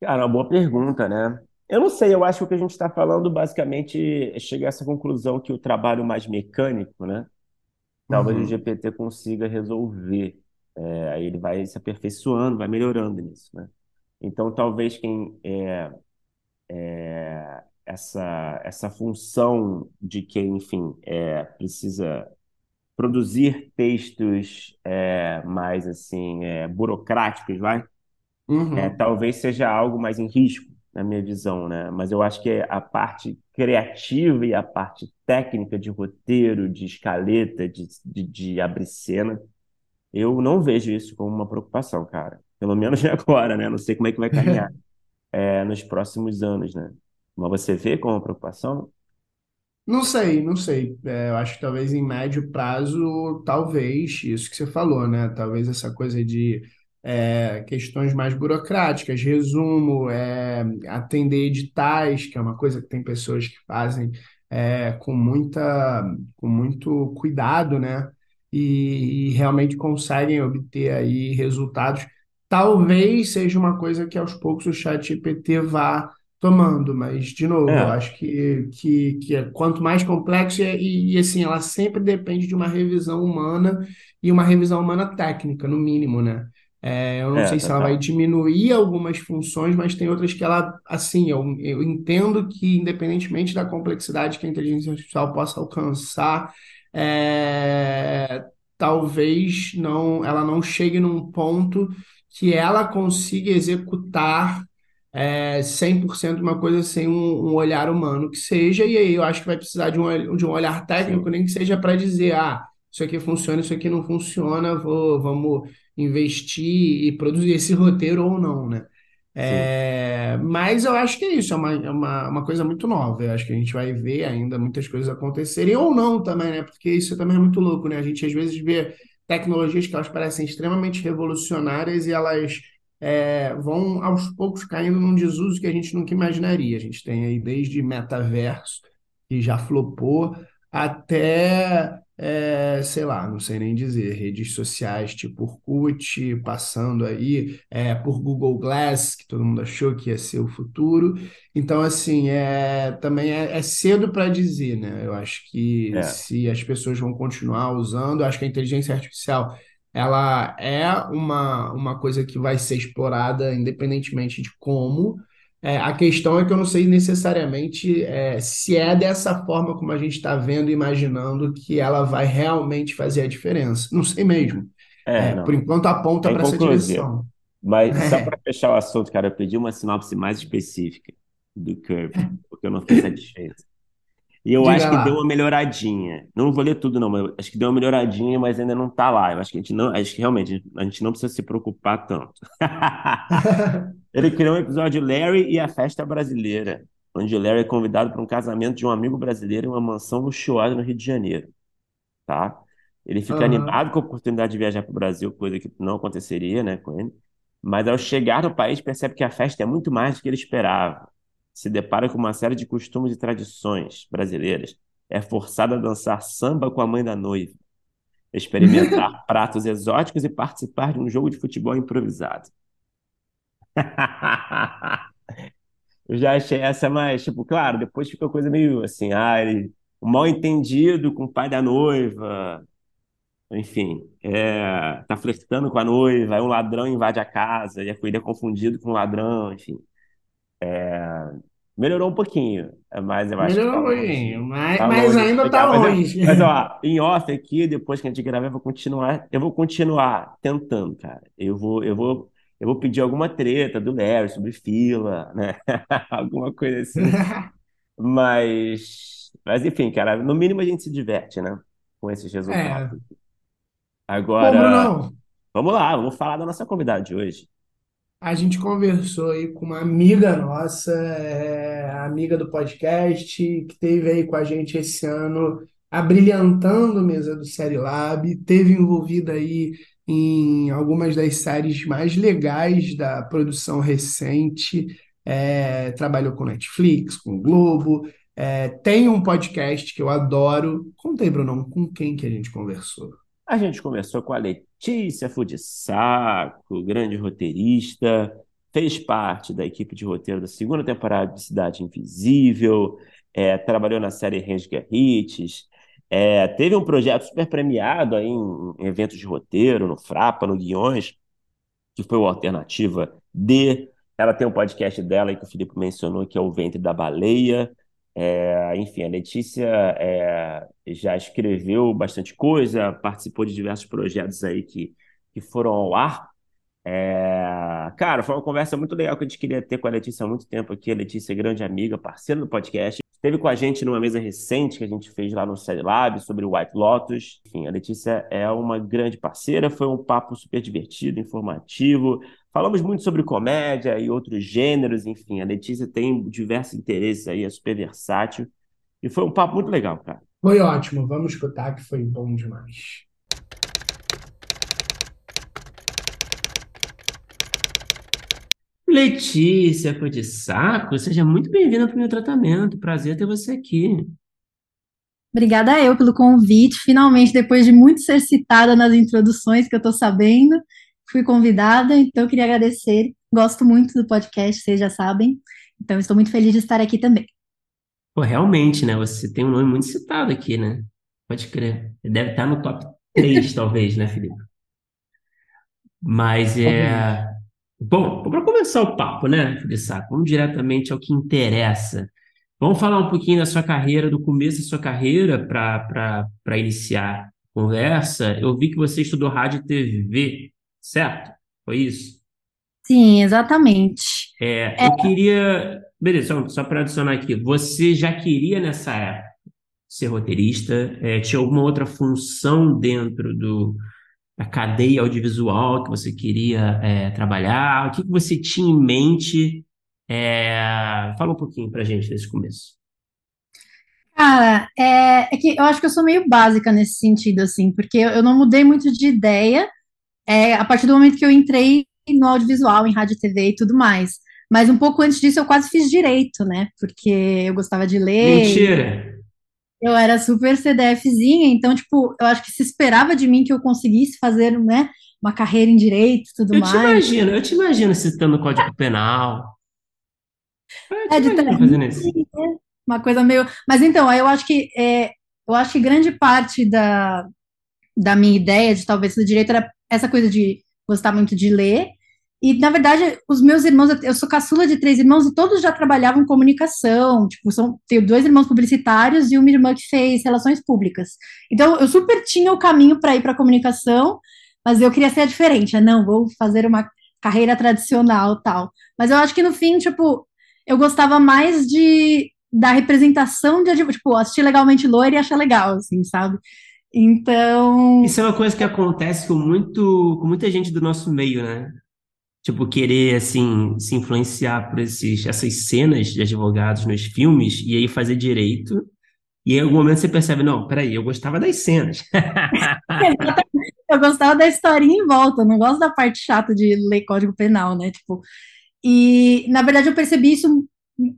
Cara, uma boa pergunta, né? Eu não sei, eu acho que o que a gente está falando basicamente é chegar a essa conclusão que o trabalho mais mecânico, né? Talvez o
Uhum.
GPT consiga resolver. É, aí ele vai se aperfeiçoando, vai melhorando nisso, né? Então, talvez quem é, é, essa essa função de quem, enfim, é, precisa produzir textos é, mais assim é, burocráticos, vai? É,
Uhum.
talvez seja algo mais em risco, na minha visão, né? Mas eu acho que a parte criativa e a parte técnica de roteiro, de escaleta, de, de, de abrir cena, eu não vejo isso como uma preocupação, cara. Pelo menos agora, né? Não sei como é que vai caminhar, é, nos próximos anos, né? Mas você vê como preocupação?
Não sei, não sei. É, eu acho que talvez em médio prazo, talvez, isso que você falou, né? Talvez essa coisa de é, questões mais burocráticas, resumo, é, atender editais, que é uma coisa que tem pessoas que fazem é, com muita, com muito cuidado, né? E, e realmente conseguem obter aí resultados. Talvez seja uma coisa que aos poucos o chat GPT vá tomando, mas, de novo, eu
É,
acho que, que, que é quanto mais complexo, e, e, assim, ela sempre depende de uma revisão humana e uma revisão humana técnica, no mínimo, né? É, eu não
é,
sei se ela vai
total.
diminuir algumas funções, mas tem outras que ela, assim, eu, eu entendo que, independentemente da complexidade que a inteligência artificial possa alcançar, é, talvez não, ela não chegue num ponto que ela consiga executar é, 100% uma coisa sem um, um olhar humano que seja, e aí eu acho que vai precisar de um, de um olhar técnico,
Sim,
nem que seja para dizer, ah, isso aqui funciona, isso aqui não funciona, vou, vamos investir e produzir esse roteiro ou não, né? É, mas eu acho que é isso, é uma, é uma, uma coisa muito nova. Eu acho que a gente vai ver ainda muitas coisas acontecerem, ou não também, né? Porque isso também é muito louco, né? A gente às vezes vê tecnologias que elas parecem extremamente revolucionárias e elas é, vão aos poucos caindo num desuso que a gente nunca imaginaria. A gente tem aí desde metaverso, que já flopou, até, é, sei lá, não sei nem dizer, redes sociais tipo Orkut, passando aí é, por Google Glass, que todo mundo achou que ia ser o futuro. Então, assim, é, também é, é cedo para dizer, né? Eu acho que
É,
se as pessoas vão continuar usando, eu acho que a inteligência artificial ela é uma, uma coisa que vai ser explorada independentemente de como. É, a questão é que eu não sei necessariamente é, se é dessa forma como a gente está vendo e imaginando que ela vai realmente fazer a diferença. Não sei mesmo.
é,
É, por
não.
enquanto aponta
É
para essa direção.
Mas só para fechar o assunto, cara, eu pedi uma sinopse mais específica do Curb, porque eu não fiquei satisfeito. E eu
Diga
acho que deu
lá.
uma melhoradinha. Não vou ler tudo, não, mas acho que deu uma melhoradinha, mas ainda não tá lá. Eu acho que a gente não, acho que realmente a gente não precisa se preocupar tanto. Ele criou um episódio Larry e a Festa Brasileira, onde o Larry é convidado para um casamento de um amigo brasileiro em uma mansão luxuosa no Rio de Janeiro, tá? Ele fica
Aham.
animado com a oportunidade de viajar para o Brasil, coisa que não aconteceria, né, com ele. Mas ao chegar no país, percebe que a festa é muito mais do que ele esperava. Se depara com uma série de costumes e tradições brasileiras. É forçado a dançar samba com a mãe da noiva, experimentar pratos exóticos e participar de um jogo de futebol improvisado. Eu já achei essa mais, tipo, claro, depois fica coisa meio assim, ah, ele, mal entendido com o pai da noiva, enfim, é, tá flertando com a noiva, aí um ladrão invade a casa, e ele é confundido com um ladrão, enfim. Melhorou um pouquinho, mas eu acho que tá
Melhorou um
longe,
pouquinho, mas,
tá
mas ainda tá.
Mas, eu,
longe.
mas ó, em off aqui, depois que a gente gravar, eu vou continuar, eu vou continuar tentando, cara. Eu vou, eu vou, eu vou pedir alguma treta do Larry sobre fila, né? Alguma coisa assim. Mas, mas enfim, cara, no mínimo a gente se diverte, né? Com esses resultados.
É.
Agora,
Brunão,
vamos lá, vamos falar da nossa convidada de hoje.
A gente conversou aí com uma amiga nossa, é, amiga do podcast, que esteve aí com a gente esse ano, abrilhantando a mesa do Série Lab, teve envolvida aí em algumas das séries mais legais da produção recente, é, trabalhou com Netflix, com Globo, é, tem um podcast que eu adoro. Conta aí, Brunão, com quem que a gente conversou?
A gente conversou com a Letícia Fudissaco, grande roteirista, fez parte da equipe de roteiro da segunda temporada de Cidade Invisível, é, trabalhou na série Rensga Hits, é, teve um projeto super premiado aí em, em eventos de roteiro, no Frapa, no Guiões, que foi o Alternativa D. Ela tem um podcast dela aí que o Felipe mencionou, que é o Ventre da Baleia. É, enfim, a Letícia é, já escreveu bastante coisa, participou de diversos projetos aí que, que foram ao ar. É, cara, foi uma conversa muito legal que a gente queria ter com a Letícia há muito tempo aqui. A Letícia é grande amiga, parceira do podcast. Esteve com a gente numa mesa recente que a gente fez lá no Série Lab sobre o White Lotus. Enfim, a Letícia é uma grande parceira. Foi um papo super divertido, informativo. Falamos muito sobre comédia e outros gêneros. Enfim, a Letícia tem diversos interesses aí, é super versátil. E foi um papo muito legal, cara.
Foi ótimo, vamos escutar que foi bom demais.
Letícia Saco, seja muito bem-vinda para o meu tratamento. Prazer ter você aqui.
Obrigada eu pelo convite. Finalmente, depois de muito ser citada nas introduções que eu estou sabendo, fui convidada, então eu queria agradecer. Gosto muito do podcast, vocês já sabem. Então, estou muito feliz de estar aqui também.
Pô, realmente, né? Você tem um nome muito citado aqui, né? Pode crer. Deve estar no top 3, talvez, né, Felipe? Mas é. Bom, para começar o papo, né, Saco? Vamos diretamente ao que interessa. Vamos falar um pouquinho da sua carreira, do começo da sua carreira, para iniciar a conversa. Eu vi que você estudou rádio e TV, certo? Foi isso?
Sim, exatamente.
É, eu queria. Beleza, só, só para adicionar aqui. Você já queria nessa época ser roteirista? É, tinha alguma outra função dentro do, da cadeia audiovisual que você queria é, trabalhar? O que que você tinha em mente? É, fala um pouquinho pra gente desse começo.
Cara, é, é que eu acho que eu sou meio básica nesse sentido, assim, porque eu, eu não mudei muito de ideia é, a partir do momento que eu entrei no audiovisual, em rádio TV e tudo mais. Mas um pouco antes disso eu quase fiz direito, né? Porque eu gostava de ler,
Mentira!
Eu era super CDFzinha, então, tipo, eu acho que se esperava de mim que eu conseguisse fazer, né, uma carreira em direito e tudo
Eu te
mais.
imagino, eu te imagino citando o Código Penal. Eu te
É de
fazendo isso.
né? Uma coisa meio. Mas então, aí eu acho que é, eu acho que grande parte da, da minha ideia de talvez ser direito era essa coisa de gostar muito de ler. E, na verdade, os meus irmãos, eu sou caçula de três irmãos e todos já trabalhavam em comunicação. Tipo, são, tenho dois irmãos publicitários e uma irmã que fez relações públicas. Então, eu super tinha o caminho para ir para comunicação, mas eu queria ser diferente. né? Não, vou fazer uma carreira tradicional tal. Mas eu acho que no fim, tipo, eu gostava mais de da representação de tipo, assistir legalmente loira e achar legal, assim, sabe? Então.
Isso é uma coisa que acontece com muito, com muita gente do nosso meio, né? Tipo, querer, assim, se influenciar por esses, essas cenas de advogados nos filmes e aí fazer direito. E em algum momento você percebe, não, peraí, eu gostava das cenas.
eu gostava da historinha em volta, não gosto da parte chata de ler código penal, né? Tipo, e na verdade eu percebi isso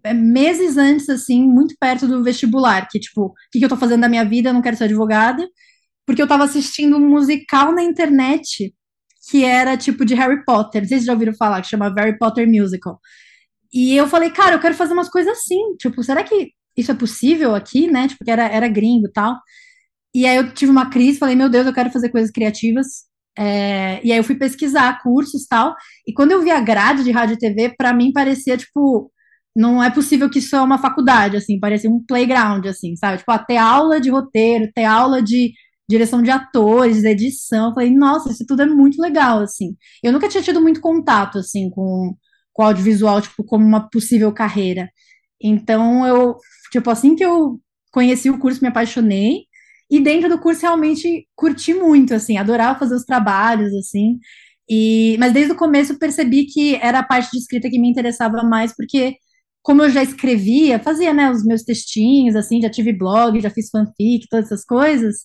é, meses antes, assim, muito perto do vestibular, que tipo, o que, que eu tô fazendo da minha vida? Eu não quero ser advogada, porque eu tava assistindo um musical na internet que era tipo de Harry Potter. Não sei se já ouviram falar, que chama Harry Potter Musical. E eu falei, cara, eu quero fazer umas coisas assim. Tipo, será que isso é possível aqui, né? Tipo, que era, era gringo e tal. E aí eu tive uma crise, falei, meu Deus, eu quero fazer coisas criativas. É, e aí eu fui pesquisar cursos tal. E quando eu vi a grade de rádio e TV, para mim parecia, tipo, não é possível que isso é uma faculdade, assim, parecia um playground, assim, sabe? Tipo, ter aula de roteiro, ter aula de direção de atores, edição. Falei, nossa, isso tudo é muito legal, assim. Eu nunca tinha tido muito contato, assim, com, com audiovisual, tipo, como uma possível carreira. Então, eu, tipo, assim que eu conheci o curso, me apaixonei. E dentro do curso, realmente curti muito, assim, adorava fazer os trabalhos, assim. E, mas desde o começo eu percebi que era a parte de escrita que me interessava mais, porque como eu já escrevia, fazia, né, os meus textinhos, assim, já tive blog, já fiz fanfic, todas essas coisas,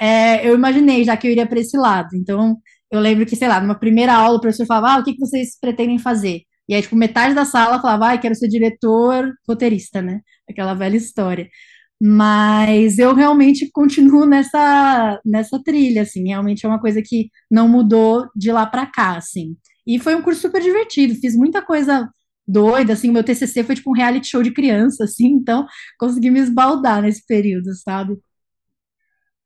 é, eu imaginei já que eu iria para esse lado. Então, eu lembro que, sei lá, numa primeira aula o professor falava, ah, o que, que vocês pretendem fazer? E aí, tipo, metade da sala falava, ah, quero ser diretor, roteirista, né? Aquela velha história. Mas eu realmente continuo nessa, nessa trilha, assim, realmente é uma coisa que não mudou de lá para cá, assim. E foi um curso super divertido, fiz muita coisa doida, assim, o meu TCC foi tipo um reality show de criança, assim, então consegui me esbaldar nesse período, sabe?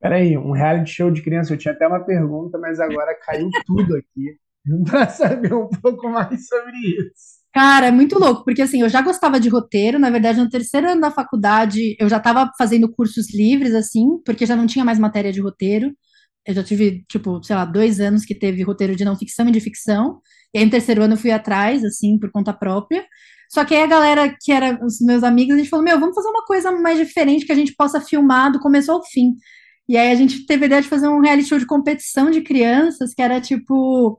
Peraí, um reality show de criança, eu tinha até uma pergunta, mas agora caiu tudo aqui para saber um pouco mais sobre isso.
Cara, é muito louco, porque assim, eu já gostava de roteiro, na verdade, no terceiro ano da faculdade, eu já estava fazendo cursos livres, assim, porque já não tinha mais matéria de roteiro. Eu já tive, tipo, sei lá, dois anos que teve roteiro de não ficção e de ficção. E aí, no terceiro ano, eu fui atrás, assim, por conta própria. Só que aí a galera que era os meus amigos, a gente falou: Meu, vamos fazer uma coisa mais diferente que a gente possa filmar do começo ao fim. E aí a gente teve a ideia de fazer um reality show de competição de crianças, que era tipo.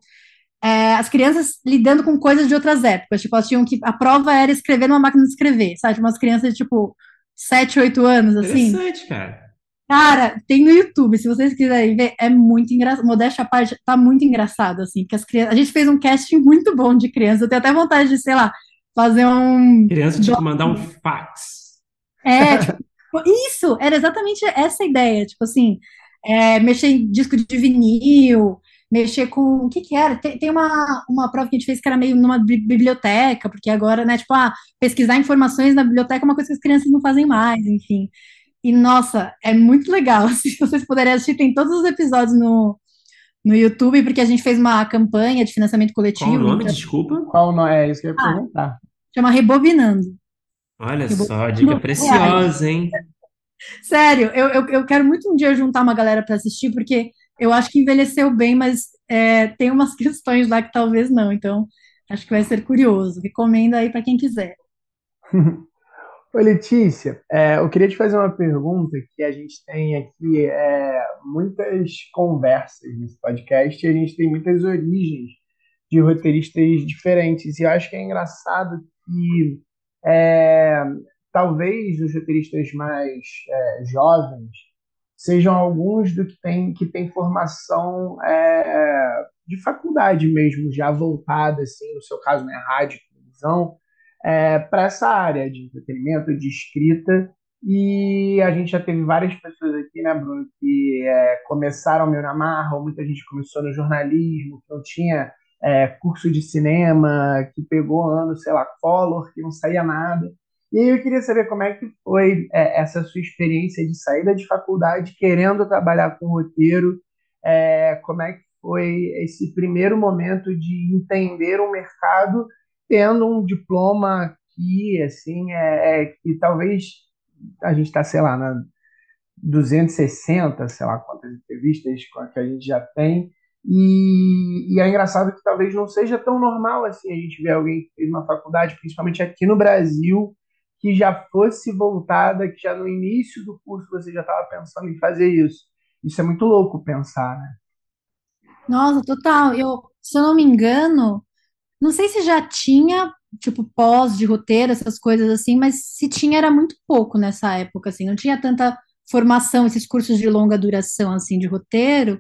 É, as crianças lidando com coisas de outras épocas. Tipo, elas tinham que. A prova era escrever numa máquina de escrever, sabe? Umas crianças de tipo 7, 8 anos, assim.
Interessante, cara.
Cara, tem no YouTube, se vocês quiserem ver, é muito engraçado. Modéstia à parte, tá muito engraçado, assim, porque as crianças. A gente fez um casting muito bom de criança. Eu tenho até vontade de, sei lá, fazer um.
Criança, tipo, mandar um fax.
É, tipo, isso, era exatamente essa ideia, tipo assim, é, mexer em disco de vinil, mexer com. O que que era? Tem, tem, uma, uma prova que a gente fez que era meio numa biblioteca, porque agora, né, tipo, ah, pesquisar informações na biblioteca é uma coisa que as crianças não fazem mais, enfim. E, nossa, é muito legal. Se vocês puderem assistir, tem todos os episódios no, no YouTube, porque a gente fez uma campanha de financiamento coletivo. Qual
o nome? Então... Desculpa.
Qual o nome? É isso que eu ia ah, perguntar.
Chama Rebobinando.
Olha só, dica preciosa, hein?
Sério, eu, eu, eu quero muito um dia juntar uma galera para assistir, porque eu acho que envelheceu bem, mas é, tem umas questões lá que talvez não. Então, acho que vai ser curioso. Recomendo aí para quem quiser.
Oi, Letícia, é, eu queria te fazer uma pergunta que a gente tem aqui é, muitas conversas nesse podcast e a gente tem muitas origens de roteiristas diferentes. E eu acho que é engraçado que é, talvez os roteiristas mais é, jovens sejam alguns do que tem, que tem formação é, de faculdade mesmo, já voltada, assim, no seu caso, né, rádio, televisão, é, para essa área de entretenimento, de escrita. E a gente já teve várias pessoas aqui, né, Bruno, que é, começaram meio na marra, ou muita gente começou no jornalismo, que não tinha é, curso de cinema, que pegou ano, sei lá, Collor, que não saía nada. E aí eu queria saber como é que foi é, essa sua experiência de saída de faculdade, querendo trabalhar com roteiro, é, como é que foi esse primeiro momento de entender o mercado tendo um diploma aqui, assim, é, é que talvez a gente está, sei lá, na 260, sei lá quantas entrevistas que a gente já tem, e, E, é engraçado que talvez não seja tão normal assim a gente ver alguém que fez uma faculdade, principalmente aqui no Brasil, que já fosse voltada, que já no início do curso você já estava pensando em fazer isso. Isso é muito louco pensar, né?
Nossa, total. Eu, se eu não me engano, não sei se já tinha, tipo, pós de roteiro, essas coisas assim, mas se tinha era muito pouco nessa época, assim, não tinha tanta formação, esses cursos de longa duração, assim, de roteiro,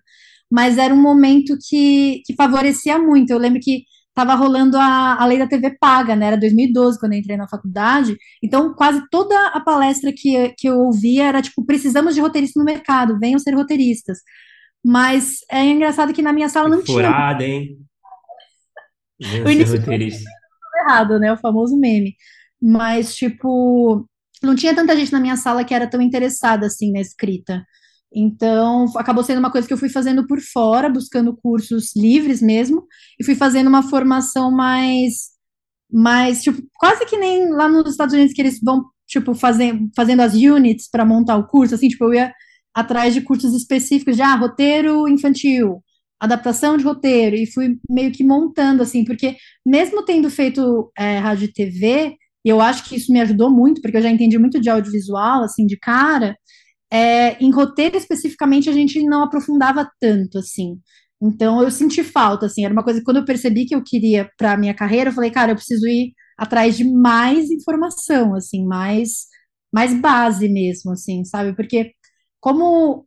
mas era um momento que, que favorecia muito. Eu lembro que estava rolando a, a lei da TV paga, né? Era 2012 quando eu entrei na faculdade. Então, quase toda a palestra que, que eu ouvia era tipo: precisamos de roteiristas no mercado, venham ser roteiristas. Mas é engraçado que na minha sala não
Furada, tinha. hein?
o início roteirista. errado, né? O famoso meme. Mas, tipo, não tinha tanta gente na minha sala que era tão interessada assim na escrita. Então, acabou sendo uma coisa que eu fui fazendo por fora, buscando cursos livres mesmo, e fui fazendo uma formação mais, mais tipo, quase que nem lá nos Estados Unidos que eles vão, tipo, fazendo, fazendo as units para montar o curso, assim, tipo, eu ia atrás de cursos específicos de, ah, roteiro infantil, adaptação de roteiro, e fui meio que montando, assim, porque mesmo tendo feito é, rádio e TV, eu acho que isso me ajudou muito, porque eu já entendi muito de audiovisual, assim, de cara, é, em roteiro especificamente a gente não aprofundava tanto, assim. Então eu senti falta, assim, era uma coisa que quando eu percebi que eu queria para minha carreira, eu falei, cara, eu preciso ir atrás de mais informação, assim, mais mais base mesmo, assim, sabe? Porque como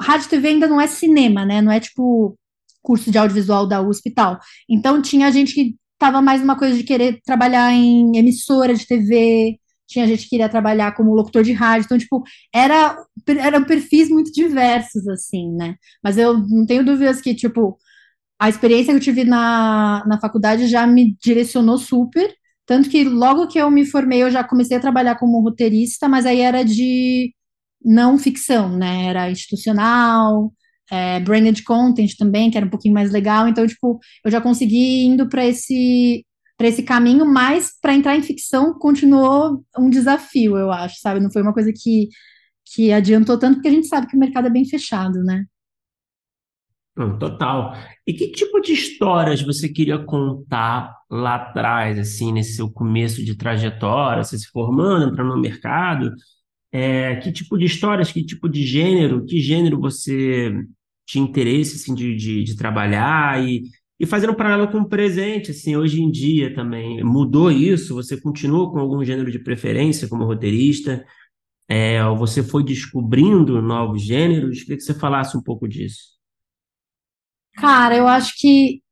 rádio TV ainda não é cinema, né? Não é tipo curso de audiovisual da USP e tal. Então tinha gente que estava mais numa coisa de querer trabalhar em emissora de TV, tinha gente que queria trabalhar como locutor de rádio, então, tipo, era, eram perfis muito diversos, assim, né? Mas eu não tenho dúvidas que, tipo, a experiência que eu tive na, na faculdade já me direcionou super, tanto que logo que eu me formei, eu já comecei a trabalhar como roteirista, mas aí era de não ficção, né? Era institucional, é, branded content também, que era um pouquinho mais legal. Então, tipo, eu já consegui indo para esse para esse caminho, mas para entrar em ficção continuou um desafio, eu acho, sabe? Não foi uma coisa que, que adiantou tanto, porque a gente sabe que o mercado é bem fechado, né?
total. E que tipo de histórias você queria contar lá atrás, assim, nesse seu começo de trajetória, você se formando, entrando no mercado? É, que tipo de histórias, que tipo de gênero, que gênero você tinha interesse assim, de, de, de trabalhar e e fazendo um paralelo com o presente, assim, hoje em dia também, mudou isso? Você continua com algum gênero de preferência como roteirista? É, ou você foi descobrindo novos gêneros? Queria que você falasse um pouco disso.
Cara, eu acho que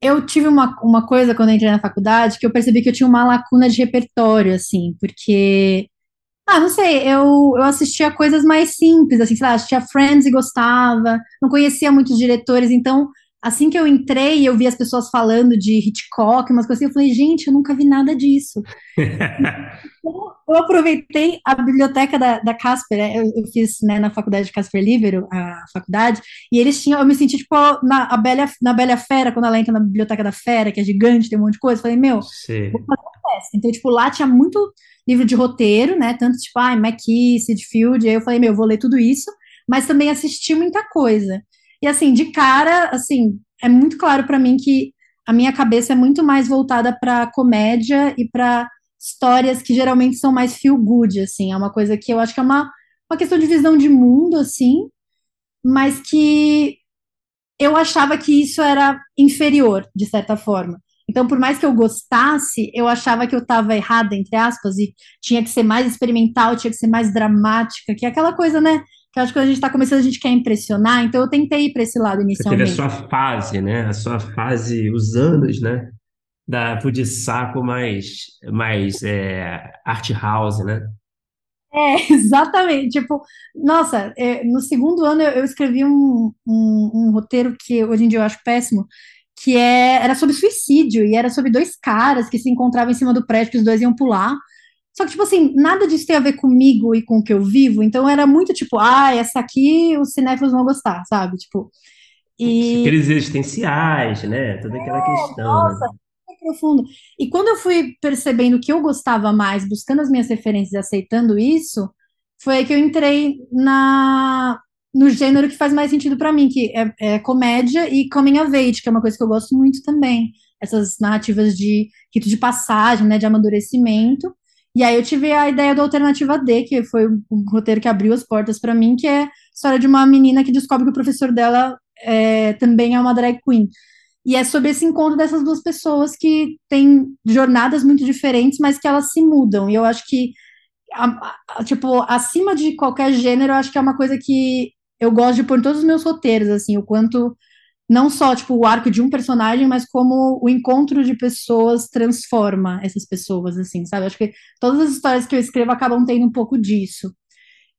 eu tive uma, uma coisa quando entrei na faculdade que eu percebi que eu tinha uma lacuna de repertório, assim, porque, ah, não sei, eu, eu assistia coisas mais simples, assim, sei lá, assistia Friends e gostava, não conhecia muitos diretores, então assim que eu entrei, eu vi as pessoas falando de Hitchcock, umas coisas assim, eu falei, gente, eu nunca vi nada disso. então, eu aproveitei a biblioteca da, da Casper, né, eu, eu fiz né, na faculdade de Casper Libero, a faculdade, e eles tinham, eu me senti tipo na, a Bela, na Bela Fera, quando ela entra na biblioteca da Fera, que é gigante, tem um monte de coisa, eu falei, meu, Sim. vou fazer uma festa. Então, tipo, lá tinha muito livro de roteiro, né, tanto tipo, ah, McKee, Sid Field, aí eu falei, meu, vou ler tudo isso, mas também assisti muita coisa. E assim, de cara, assim, é muito claro para mim que a minha cabeça é muito mais voltada para comédia e para histórias que geralmente são mais feel good, assim, é uma coisa que eu acho que é uma, uma questão de visão de mundo, assim, mas que eu achava que isso era inferior, de certa forma. Então, por mais que eu gostasse, eu achava que eu estava errada, entre aspas, e tinha que ser mais experimental, tinha que ser mais dramática, que é aquela coisa, né? Que eu acho que quando a gente está começando, a gente quer impressionar, então eu tentei ir para esse lado inicialmente.
Você teve a sua fase, né? A sua fase, os anos, né? Da, de saco mais, mais é, art house, né?
É, exatamente. Tipo, nossa, é, no segundo ano eu, eu escrevi um, um, um, roteiro que hoje em dia eu acho péssimo, que é, era sobre suicídio, e era sobre dois caras que se encontravam em cima do prédio, que os dois iam pular. Só que, tipo assim, nada disso tem a ver comigo e com o que eu vivo, então era muito tipo, ah, essa aqui os cinéfilos vão gostar, sabe? Tipo.
E... Aqueles existenciais, né? Toda aquela é, questão. Nossa, né?
profundo. E quando eu fui percebendo que eu gostava mais, buscando as minhas referências e aceitando isso, foi aí que eu entrei na, no gênero que faz mais sentido para mim, que é, é, comédia e coming of age, que é uma coisa que eu gosto muito também. Essas narrativas de rito de passagem, né, de amadurecimento. E aí eu tive a ideia do Alternativa D, que foi o roteiro que abriu as portas para mim, que é a história de uma menina que descobre que o professor dela é, também é uma drag queen. E é sobre esse encontro dessas duas pessoas que têm jornadas muito diferentes, mas que elas se mudam. E eu acho que, tipo, acima de qualquer gênero, eu acho que é uma coisa que eu gosto de pôr em todos os meus roteiros, assim, o quanto não só tipo o arco de um personagem, mas como o encontro de pessoas transforma essas pessoas, assim, sabe? Acho que todas as histórias que eu escrevo acabam tendo um pouco disso.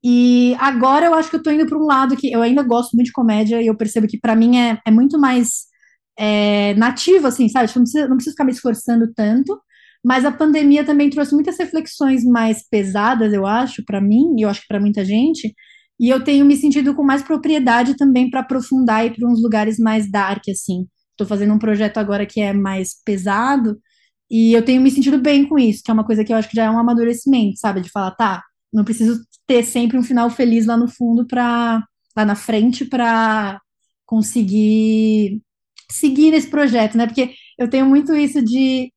E agora eu acho que eu tô indo para um lado que eu ainda gosto muito de comédia e eu percebo que para mim é, é muito mais é, nativo, assim, sabe? Tipo, não preciso, não preciso ficar me esforçando tanto. Mas a pandemia também trouxe muitas reflexões mais pesadas, eu acho, para mim, e eu acho que para muita gente, e eu tenho me sentido com mais propriedade também para aprofundar e para uns lugares mais dark, assim. Estou fazendo um projeto agora que é mais pesado, e eu tenho me sentido bem com isso, que é uma coisa que eu acho que já é um amadurecimento, sabe? De falar, tá, não preciso ter sempre um final feliz lá no fundo para lá na frente para conseguir seguir nesse projeto, né? Porque eu tenho muito isso de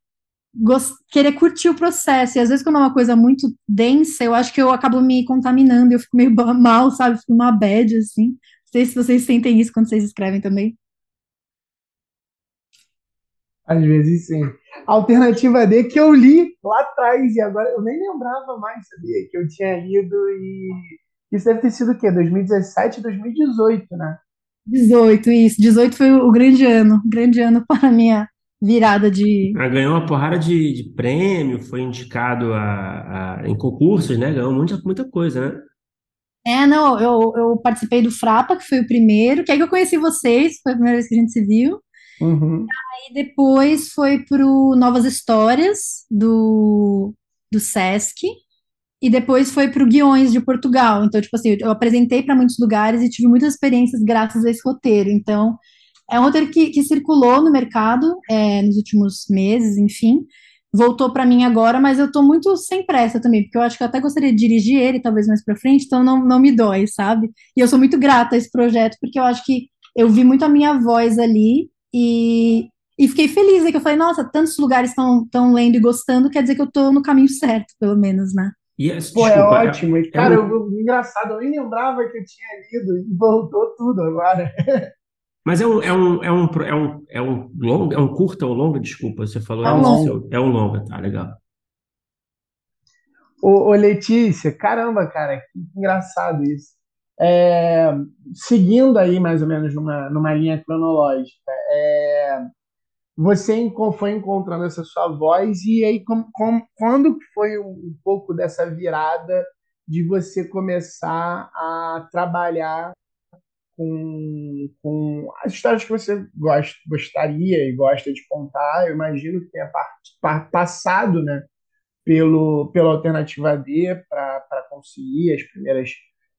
querer curtir o processo. E às vezes, quando é uma coisa muito densa, eu acho que eu acabo me contaminando, eu fico meio mal, sabe? Fico numa bad, assim. Não sei se vocês sentem isso quando vocês escrevem também.
Às vezes sim. Alternativa D que eu li lá atrás e agora eu nem lembrava mais, sabia? Que eu tinha lido e. Isso deve ter sido o quê? 2017, 2018, né?
18, isso. 18 foi o grande ano. Grande ano para a minha virada de.
Ah, ganhou uma porrada de, de prêmio, foi indicado a, a, em concursos, né? Ganhou muita, muita coisa, né?
É, não, eu, eu participei do Frapa, que foi o primeiro, que aí que eu conheci vocês, foi a primeira vez que a gente se viu.
Uhum.
Aí depois foi pro Novas Histórias, do, do Sesc, e depois foi pro Guiões de Portugal. Então, tipo assim, eu apresentei para muitos lugares e tive muitas experiências graças a esse roteiro. Então, é um roteiro que, que circulou no mercado é, nos últimos meses, enfim. Voltou para mim agora, mas eu tô muito sem pressa também, porque eu acho que eu até gostaria de dirigir ele, talvez mais para frente, então não, não me dói, sabe? E eu sou muito grata a esse projeto, porque eu acho que eu vi muito a minha voz ali e, e fiquei feliz, né, que eu falei, nossa, tantos lugares estão lendo e gostando, quer dizer que eu tô no caminho certo, pelo menos, né?
Yes, Pô, é desculpa, é ótimo. É, cara, eu, eu, engraçado, eu nem lembrava que eu tinha lido e voltou tudo agora.
Mas é um, é um, é um, é um, é um longo, é um curta ou longa, desculpa, você falou.
É um longo.
É um longa, tá, legal.
Ô, ô, Letícia, caramba, cara, que engraçado isso. É, seguindo aí mais ou menos numa, numa linha cronológica, é, você foi encontrando essa sua voz e aí com, com, quando foi um, um pouco dessa virada de você começar a trabalhar com, com as histórias que você gosta, gostaria e gosta de contar. Eu imagino que tenha part, passado né, pelo, pela alternativa D para conseguir as primeiras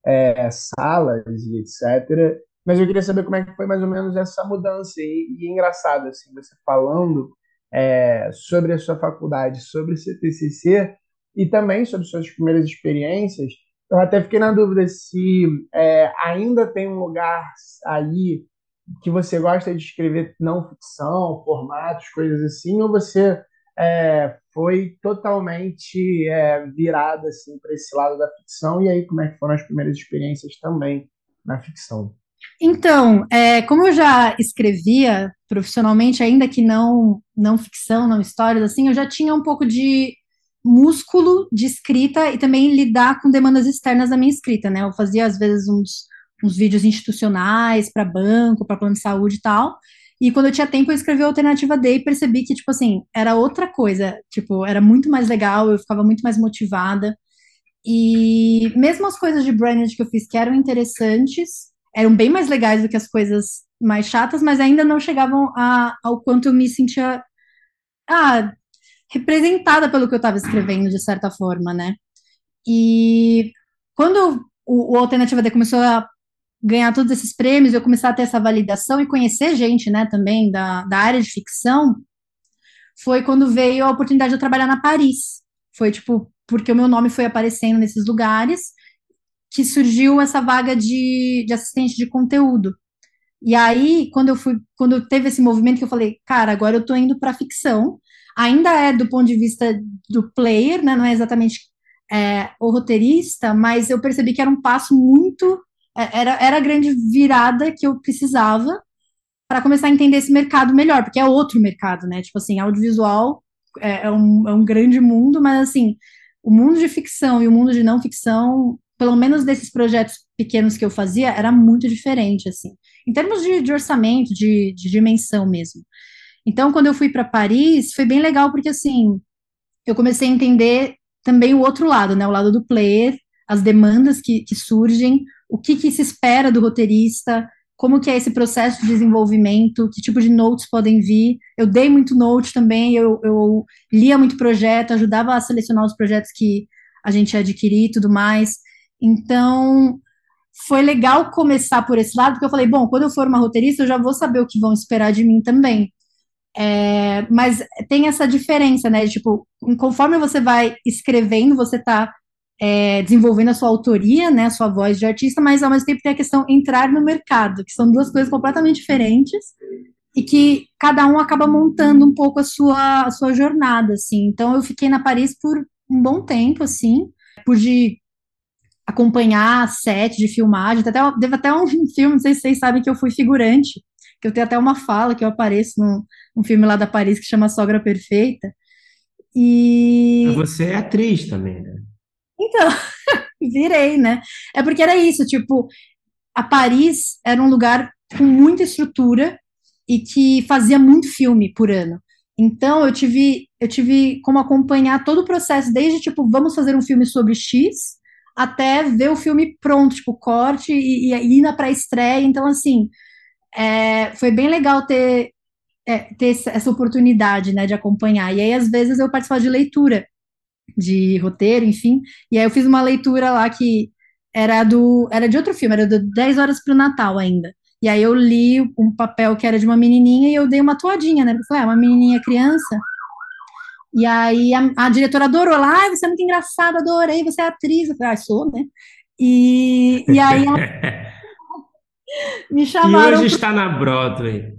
é, salas e etc. Mas eu queria saber como é que foi mais ou menos essa mudança. E, e é engraçado, assim, você falando é, sobre a sua faculdade, sobre o seu TCC e também sobre suas primeiras experiências, eu até fiquei na dúvida se é, ainda tem um lugar aí que você gosta de escrever não ficção, formatos, coisas assim, ou você é, foi totalmente é, virada assim, para esse lado da ficção, e aí como é que foram as primeiras experiências também na ficção?
Então, é, como eu já escrevia profissionalmente, ainda que não não ficção, não histórias, assim, eu já tinha um pouco de músculo de escrita e também lidar com demandas externas da minha escrita, né? Eu fazia, às vezes, uns, uns vídeos institucionais para banco, para plano de saúde e tal. E quando eu tinha tempo, eu escrevi a alternativa D e percebi que, tipo assim, era outra coisa. Tipo, era muito mais legal, eu ficava muito mais motivada. E mesmo as coisas de branding que eu fiz que eram interessantes, eram bem mais legais do que as coisas mais chatas, mas ainda não chegavam a, ao quanto eu me sentia ah, representada pelo que eu estava escrevendo, de certa forma, né? E quando o, o Alternativa D começou a ganhar todos esses prêmios, eu comecei a ter essa validação e conhecer gente, né, também da, da área de ficção, foi quando veio a oportunidade de eu trabalhar na Paris. Foi, tipo, porque o meu nome foi aparecendo nesses lugares, que surgiu essa vaga de, de assistente de conteúdo. E aí, quando eu fui, quando teve esse movimento que eu falei, cara, agora eu tô indo para ficção. Ainda é do ponto de vista do player, né? Não é exatamente é, o roteirista, mas eu percebi que era um passo muito. É, era, era a grande virada que eu precisava para começar a entender esse mercado melhor, porque é outro mercado, né? Tipo assim, audiovisual é, é, um, é um grande mundo, mas assim, o mundo de ficção e o mundo de não ficção, pelo menos desses projetos pequenos que eu fazia, era muito diferente, assim, em termos de, de orçamento, de, de dimensão mesmo. Então, quando eu fui para Paris, foi bem legal, porque assim, eu comecei a entender também o outro lado, né? O lado do player, as demandas que, que surgem, o que, que se espera do roteirista, como que é esse processo de desenvolvimento, que tipo de notes podem vir. Eu dei muito note também, eu, eu lia muito projeto, ajudava a selecionar os projetos que a gente adquirir e tudo mais. Então, foi legal começar por esse lado, porque eu falei, bom, quando eu for uma roteirista, eu já vou saber o que vão esperar de mim também. É, mas tem essa diferença, né? Tipo, conforme você vai escrevendo, você está é, desenvolvendo a sua autoria, né, a sua voz de artista, mas ao mesmo tempo tem a questão entrar no mercado, que são duas coisas completamente diferentes e que cada um acaba montando um pouco a sua, a sua jornada, assim. Então eu fiquei na Paris por um bom tempo, assim, pude acompanhar set de filmagem, até, teve até um filme, não sei se vocês sabem que eu fui figurante, que eu tenho até uma fala que eu apareço num, num filme lá da Paris que chama Sogra Perfeita, e...
Você é atriz também, né?
Então, virei, né? É porque era isso, tipo, a Paris era um lugar com muita estrutura e que fazia muito filme por ano. Então eu tive eu tive como acompanhar todo o processo, desde tipo, vamos fazer um filme sobre X, até ver o filme pronto, tipo, corte e, e ir na pré-estreia. Então, assim, é, foi bem legal ter, é, ter essa oportunidade, né, de acompanhar. E aí, às vezes, eu participava de leitura de roteiro, enfim. E aí eu fiz uma leitura lá que era do era de outro filme, era do 10 horas para o Natal ainda. E aí eu li um papel que era de uma menininha e eu dei uma toadinha, né? Eu falei, ah, uma menininha criança. E aí a, a diretora adorou lá, ah, você é muito engraçada, adorei, você é atriz. Eu falei, ah, sou, né? E, e aí ela... me chamaram.
E hoje está na Broadway.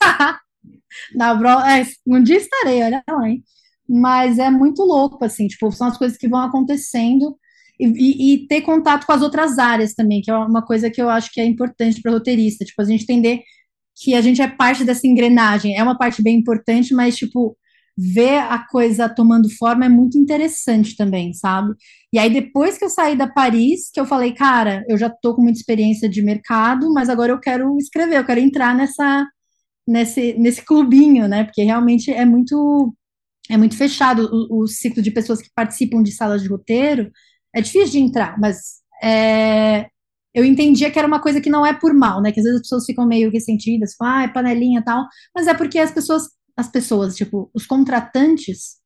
na é, um dia estarei, olha lá, hein? mas é muito louco, assim, tipo, são as coisas que vão acontecendo e, e, e ter contato com as outras áreas também, que é uma coisa que eu acho que é importante para roteirista, tipo, a gente entender que a gente é parte dessa engrenagem, é uma parte bem importante, mas, tipo, ver a coisa tomando forma é muito interessante também, sabe? E aí, depois que eu saí da Paris, que eu falei, cara, eu já tô com muita experiência de mercado, mas agora eu quero escrever, eu quero entrar nessa, nesse, nesse clubinho, né? Porque realmente é muito é muito fechado o, o, ciclo de pessoas que participam de salas de roteiro, é difícil de entrar, mas é, eu entendia que era uma coisa que não é por mal, né? Que às vezes as pessoas ficam meio ressentidas, falam, ah, é panelinha e tal, mas é porque as pessoas, as pessoas, tipo, os contratantes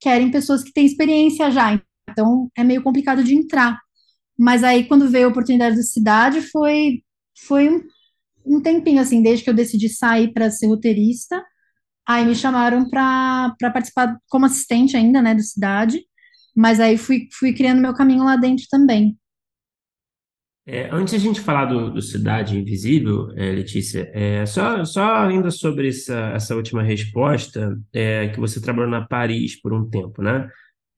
querem pessoas que têm experiência já, então é meio complicado de entrar. Mas aí, quando veio a oportunidade da cidade, foi, foi um, um tempinho, assim, desde que eu decidi sair para ser roteirista, Aí me chamaram para participar como assistente ainda, né, do Cidade, mas aí fui, fui criando meu caminho lá dentro também.
É, antes a gente falar do, do Cidade Invisível, é, Letícia, é, só, só ainda sobre essa, essa última resposta, é, que você trabalhou na Paris por um tempo, né?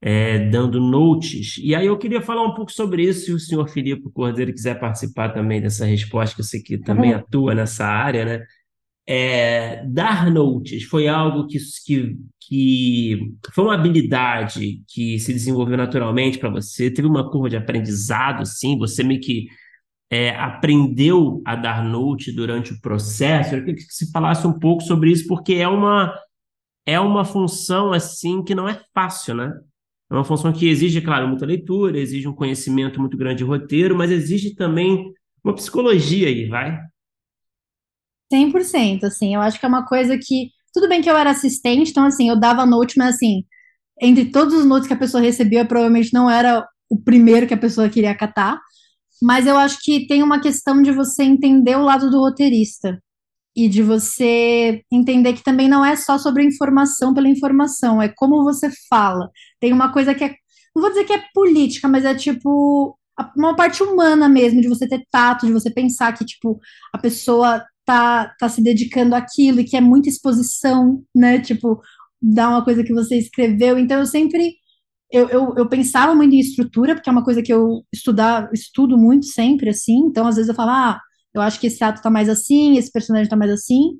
É, dando notes. E aí eu queria falar um pouco sobre isso, se o senhor Filipe Cordeiro quiser participar também dessa resposta, que eu sei que também uhum. atua nessa área, né? É, dar notes foi algo que, que, que foi uma habilidade que se desenvolveu naturalmente para você? Teve uma curva de aprendizado, sim? Você meio que é, aprendeu a dar note durante o processo? Eu queria que você falasse um pouco sobre isso, porque é uma, é uma função assim que não é fácil, né? É uma função que exige, claro, muita leitura, exige um conhecimento muito grande de roteiro, mas exige também uma psicologia aí, vai?
100%, assim, eu acho que é uma coisa que, tudo bem que eu era assistente, então, assim, eu dava note, mas, assim, entre todos os notes que a pessoa recebia, provavelmente não era o primeiro que a pessoa queria catar, mas eu acho que tem uma questão de você entender o lado do roteirista e de você entender que também não é só sobre informação pela informação, é como você fala. Tem uma coisa que é, não vou dizer que é política, mas é tipo uma parte humana mesmo, de você ter tato, de você pensar que, tipo, a pessoa tá, tá se dedicando àquilo e que é muita exposição, né? Tipo, dar uma coisa que você escreveu. Então, eu sempre. Eu, eu, eu pensava muito em estrutura, porque é uma coisa que eu estudar, estudo muito sempre, assim. Então, às vezes eu falo, ah, eu acho que esse ato tá mais assim, esse personagem tá mais assim.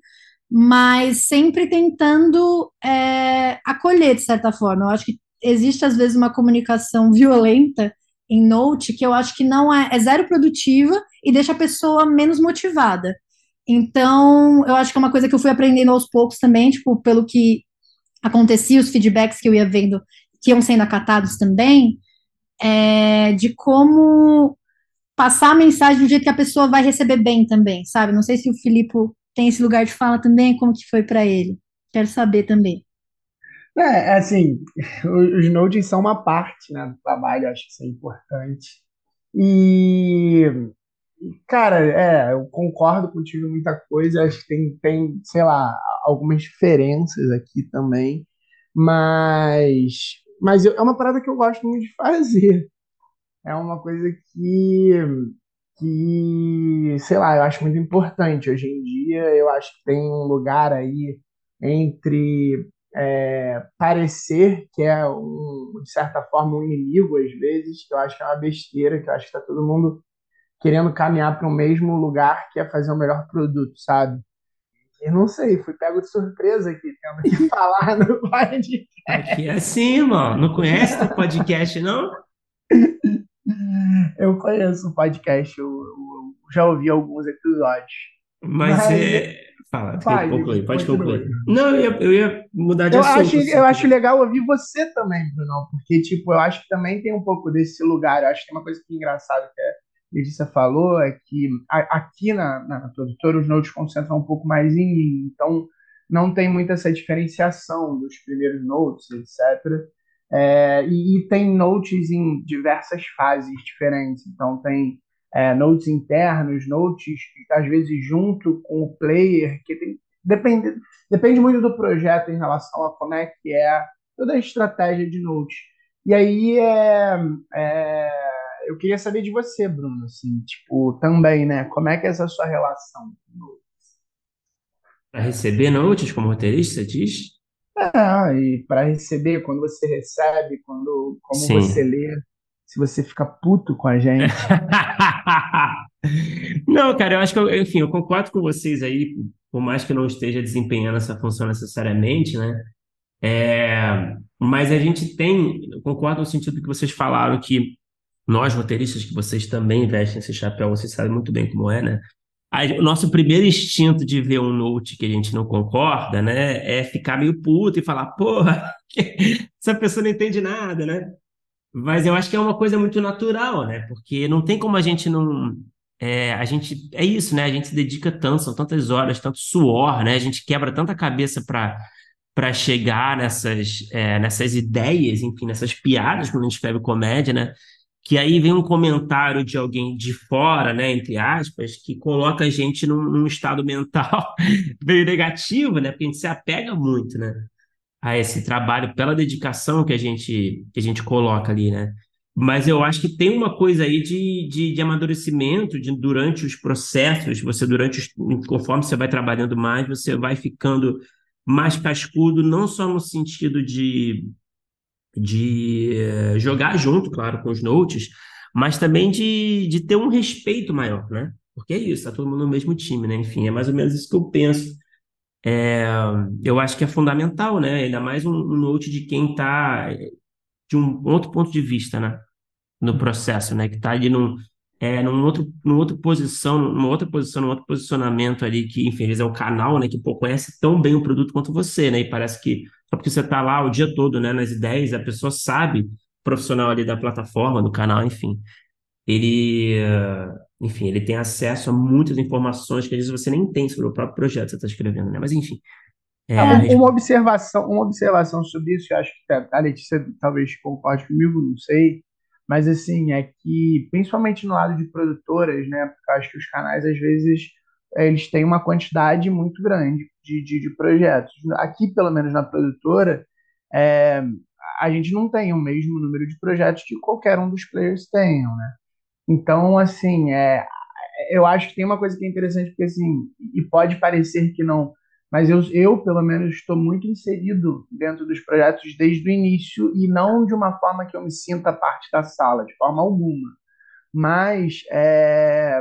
Mas sempre tentando é, acolher, de certa forma. Eu acho que existe, às vezes, uma comunicação violenta em Note que eu acho que não é, é zero produtiva e deixa a pessoa menos motivada. Então, eu acho que é uma coisa que eu fui aprendendo aos poucos também, tipo, pelo que acontecia, os feedbacks que eu ia vendo, que iam sendo acatados também, é, de como passar a mensagem do jeito que a pessoa vai receber bem também, sabe? Não sei se o Filipe tem esse lugar de fala também, como que foi para ele. Quero saber também.
É, é, assim, os nodes são uma parte, né, do trabalho, acho que isso é importante. E, cara, é, eu concordo contigo em muita coisa, acho que tem, tem, sei lá, algumas diferenças aqui também, mas, mas eu- é uma parada que eu gosto muito de fazer. É uma coisa que, que, sei lá, eu acho muito importante. Hoje em dia, eu acho que tem um lugar aí entre é, parecer que é, um, de certa forma, um inimigo, às vezes, que eu acho que é uma besteira, que eu acho que está todo mundo querendo caminhar para o mesmo lugar, que é fazer o melhor produto, sabe? Eu não sei, fui pego de surpresa aqui, tendo que falar no podcast.
Aqui é assim, irmão. Não conhece o podcast, não?
Eu conheço o podcast, eu, eu já ouvi alguns episódios.
Mas,
Mas
é. Fala,
Vai,
conclui, pode concluir. Não, eu ia, eu ia mudar de
Eu
assunto.
acho,
assim.
eu acho legal ouvir você também, Bruno, porque, tipo, eu acho que também tem um pouco desse lugar. Eu acho que tem uma coisa que é engraçada que a Letícia falou, é que aqui na, na produtora os notes concentram um pouco mais em mim, então não tem muito essa diferenciação dos primeiros notes, etc. É, e, e tem notes em diversas fases diferentes, então tem é, notes internos, notes às vezes junto com o player, que tem, depende, Depende muito do projeto em relação a como é que é toda a estratégia de Note. E aí é, é, eu queria saber de você, Bruno, assim, tipo, também, né? Como é que é essa sua relação com Note?
Para receber notes como roteirista, diz?
É, e para receber, quando você recebe, quando, como
Sim.
você lê, se você fica puto com a gente.
Não, cara, eu acho que, eu, enfim, eu concordo com vocês aí, por mais que eu não esteja desempenhando essa função necessariamente, né? É, mas a gente tem, eu concordo no sentido que vocês falaram que nós, roteiristas, que vocês também vestem esse chapéu, vocês sabem muito bem como é, né? O nosso primeiro instinto de ver um note que a gente não concorda, né, é ficar meio puto e falar, porra, essa pessoa não entende nada, né? Mas eu acho que é uma coisa muito natural, né? Porque não tem como a gente não. É, a gente é isso, né? A gente se dedica tanto, são tantas horas, tanto suor, né? A gente quebra tanta cabeça para para chegar nessas é, nessas ideias, enfim, nessas piadas quando a gente escreve comédia, né? Que aí vem um comentário de alguém de fora, né? Entre aspas, que coloca a gente num, num estado mental meio negativo, né? Porque a gente se apega muito, né? a esse trabalho pela dedicação que a gente, que a gente coloca ali, né? Mas eu acho que tem uma coisa aí de, de, de amadurecimento de, durante os processos, você durante os, conforme você vai trabalhando mais, você vai ficando mais cascudo, não só no sentido de, de eh, jogar junto, claro, com os notes, mas também de, de ter um respeito maior, né? Porque é isso, tá todo mundo no mesmo time, né? Enfim, é mais ou menos isso que eu penso. É, eu acho que é fundamental, né? Ainda mais um, um note de quem está de um outro ponto de vista, né? No processo, né? Que está ali num, é, num outro, numa outra posição, numa outra posição, num outro posicionamento ali, que, enfim, é o canal, né? Que pô, conhece tão bem o produto quanto você, né? E parece que só porque você está lá o dia todo, né? Nas ideias, a pessoa sabe, profissional ali da plataforma, do canal, enfim. Ele, enfim, ele tem acesso a muitas informações que às vezes você nem tem sobre o próprio projeto que você está escrevendo, né? Mas enfim. É,
Ah,
a
um-
gente-
uma observação, uma observação sobre isso, eu acho que a- a Letícia talvez concorde comigo, não sei, mas assim, é que principalmente no lado de produtoras, né, porque eu acho que os canais às vezes eles têm uma quantidade muito grande de, de, de projetos. Aqui, pelo menos na produtora, é, a gente não tem o mesmo número de projetos que qualquer um dos players tenham, né? Então, assim, é, eu acho que tem uma coisa que é interessante, porque assim, e pode parecer que não, mas eu, eu pelo menos, estou muito inserido dentro dos projetos desde o início e não de uma forma que eu me sinta parte da sala, de forma alguma. Mas é,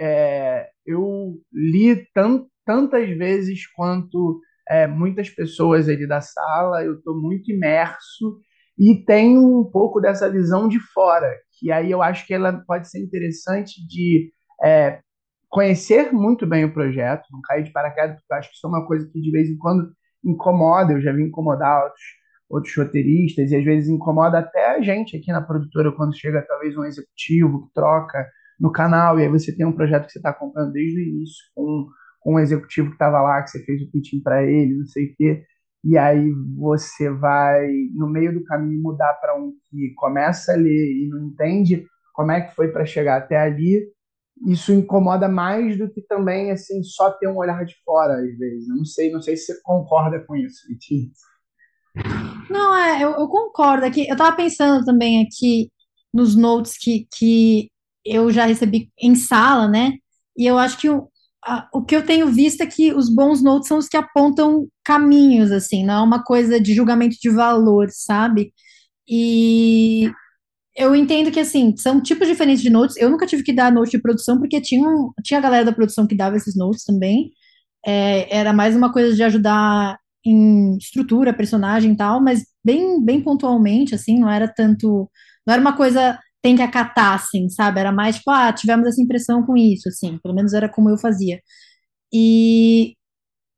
é, eu li tant, tantas vezes quanto é, muitas pessoas ali da sala, eu estou muito imerso e tenho um pouco dessa visão de fora, que aí eu acho que ela pode ser interessante de é, conhecer muito bem o projeto, não cair de paraquedas, porque eu acho que isso é uma coisa que de vez em quando incomoda, eu já vi incomodar outros, outros roteiristas, e às vezes incomoda até a gente aqui na produtora, quando chega talvez um executivo que troca no canal, e aí você tem um projeto que você está acompanhando desde o início, com, com um executivo que estava lá, que você fez o pitching para ele, não sei o quê, e aí você vai, no meio do caminho, mudar para um que começa a ler e não entende como é que foi para chegar até ali, isso incomoda mais do que também assim só ter um olhar de fora às vezes. Eu não sei, não sei se você concorda com isso, Viti.
Não, é, eu, eu concordo. Aqui, eu estava pensando também aqui nos notes que, que eu já recebi em sala, né? E eu acho que o, a, o que eu tenho visto é que os bons notes são os que apontam caminhos, assim, não é uma coisa de julgamento de valor, sabe? E eu entendo que, assim, são tipos diferentes de notes. Eu nunca tive que dar note de produção, porque tinha, um, tinha a galera da produção que dava esses notes também. É, era mais uma coisa de ajudar em estrutura, personagem e tal, mas bem, bem pontualmente, assim, não era tanto. Não era uma coisa tem que acatar, assim, sabe? Era mais tipo, ah, tivemos essa impressão com isso, assim, pelo menos era como eu fazia. E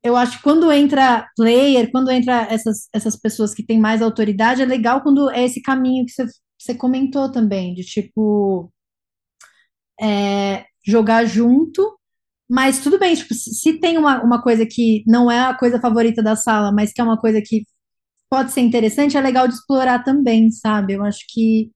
eu acho que quando entra player, quando entra essas, essas pessoas que têm mais autoridade, é legal quando é esse caminho que você, comentou também, de tipo é, jogar junto, mas tudo bem, tipo, se, se tem uma, uma coisa que não é a coisa favorita da sala, mas que é uma coisa que pode ser interessante, é legal de explorar também, sabe? Eu acho que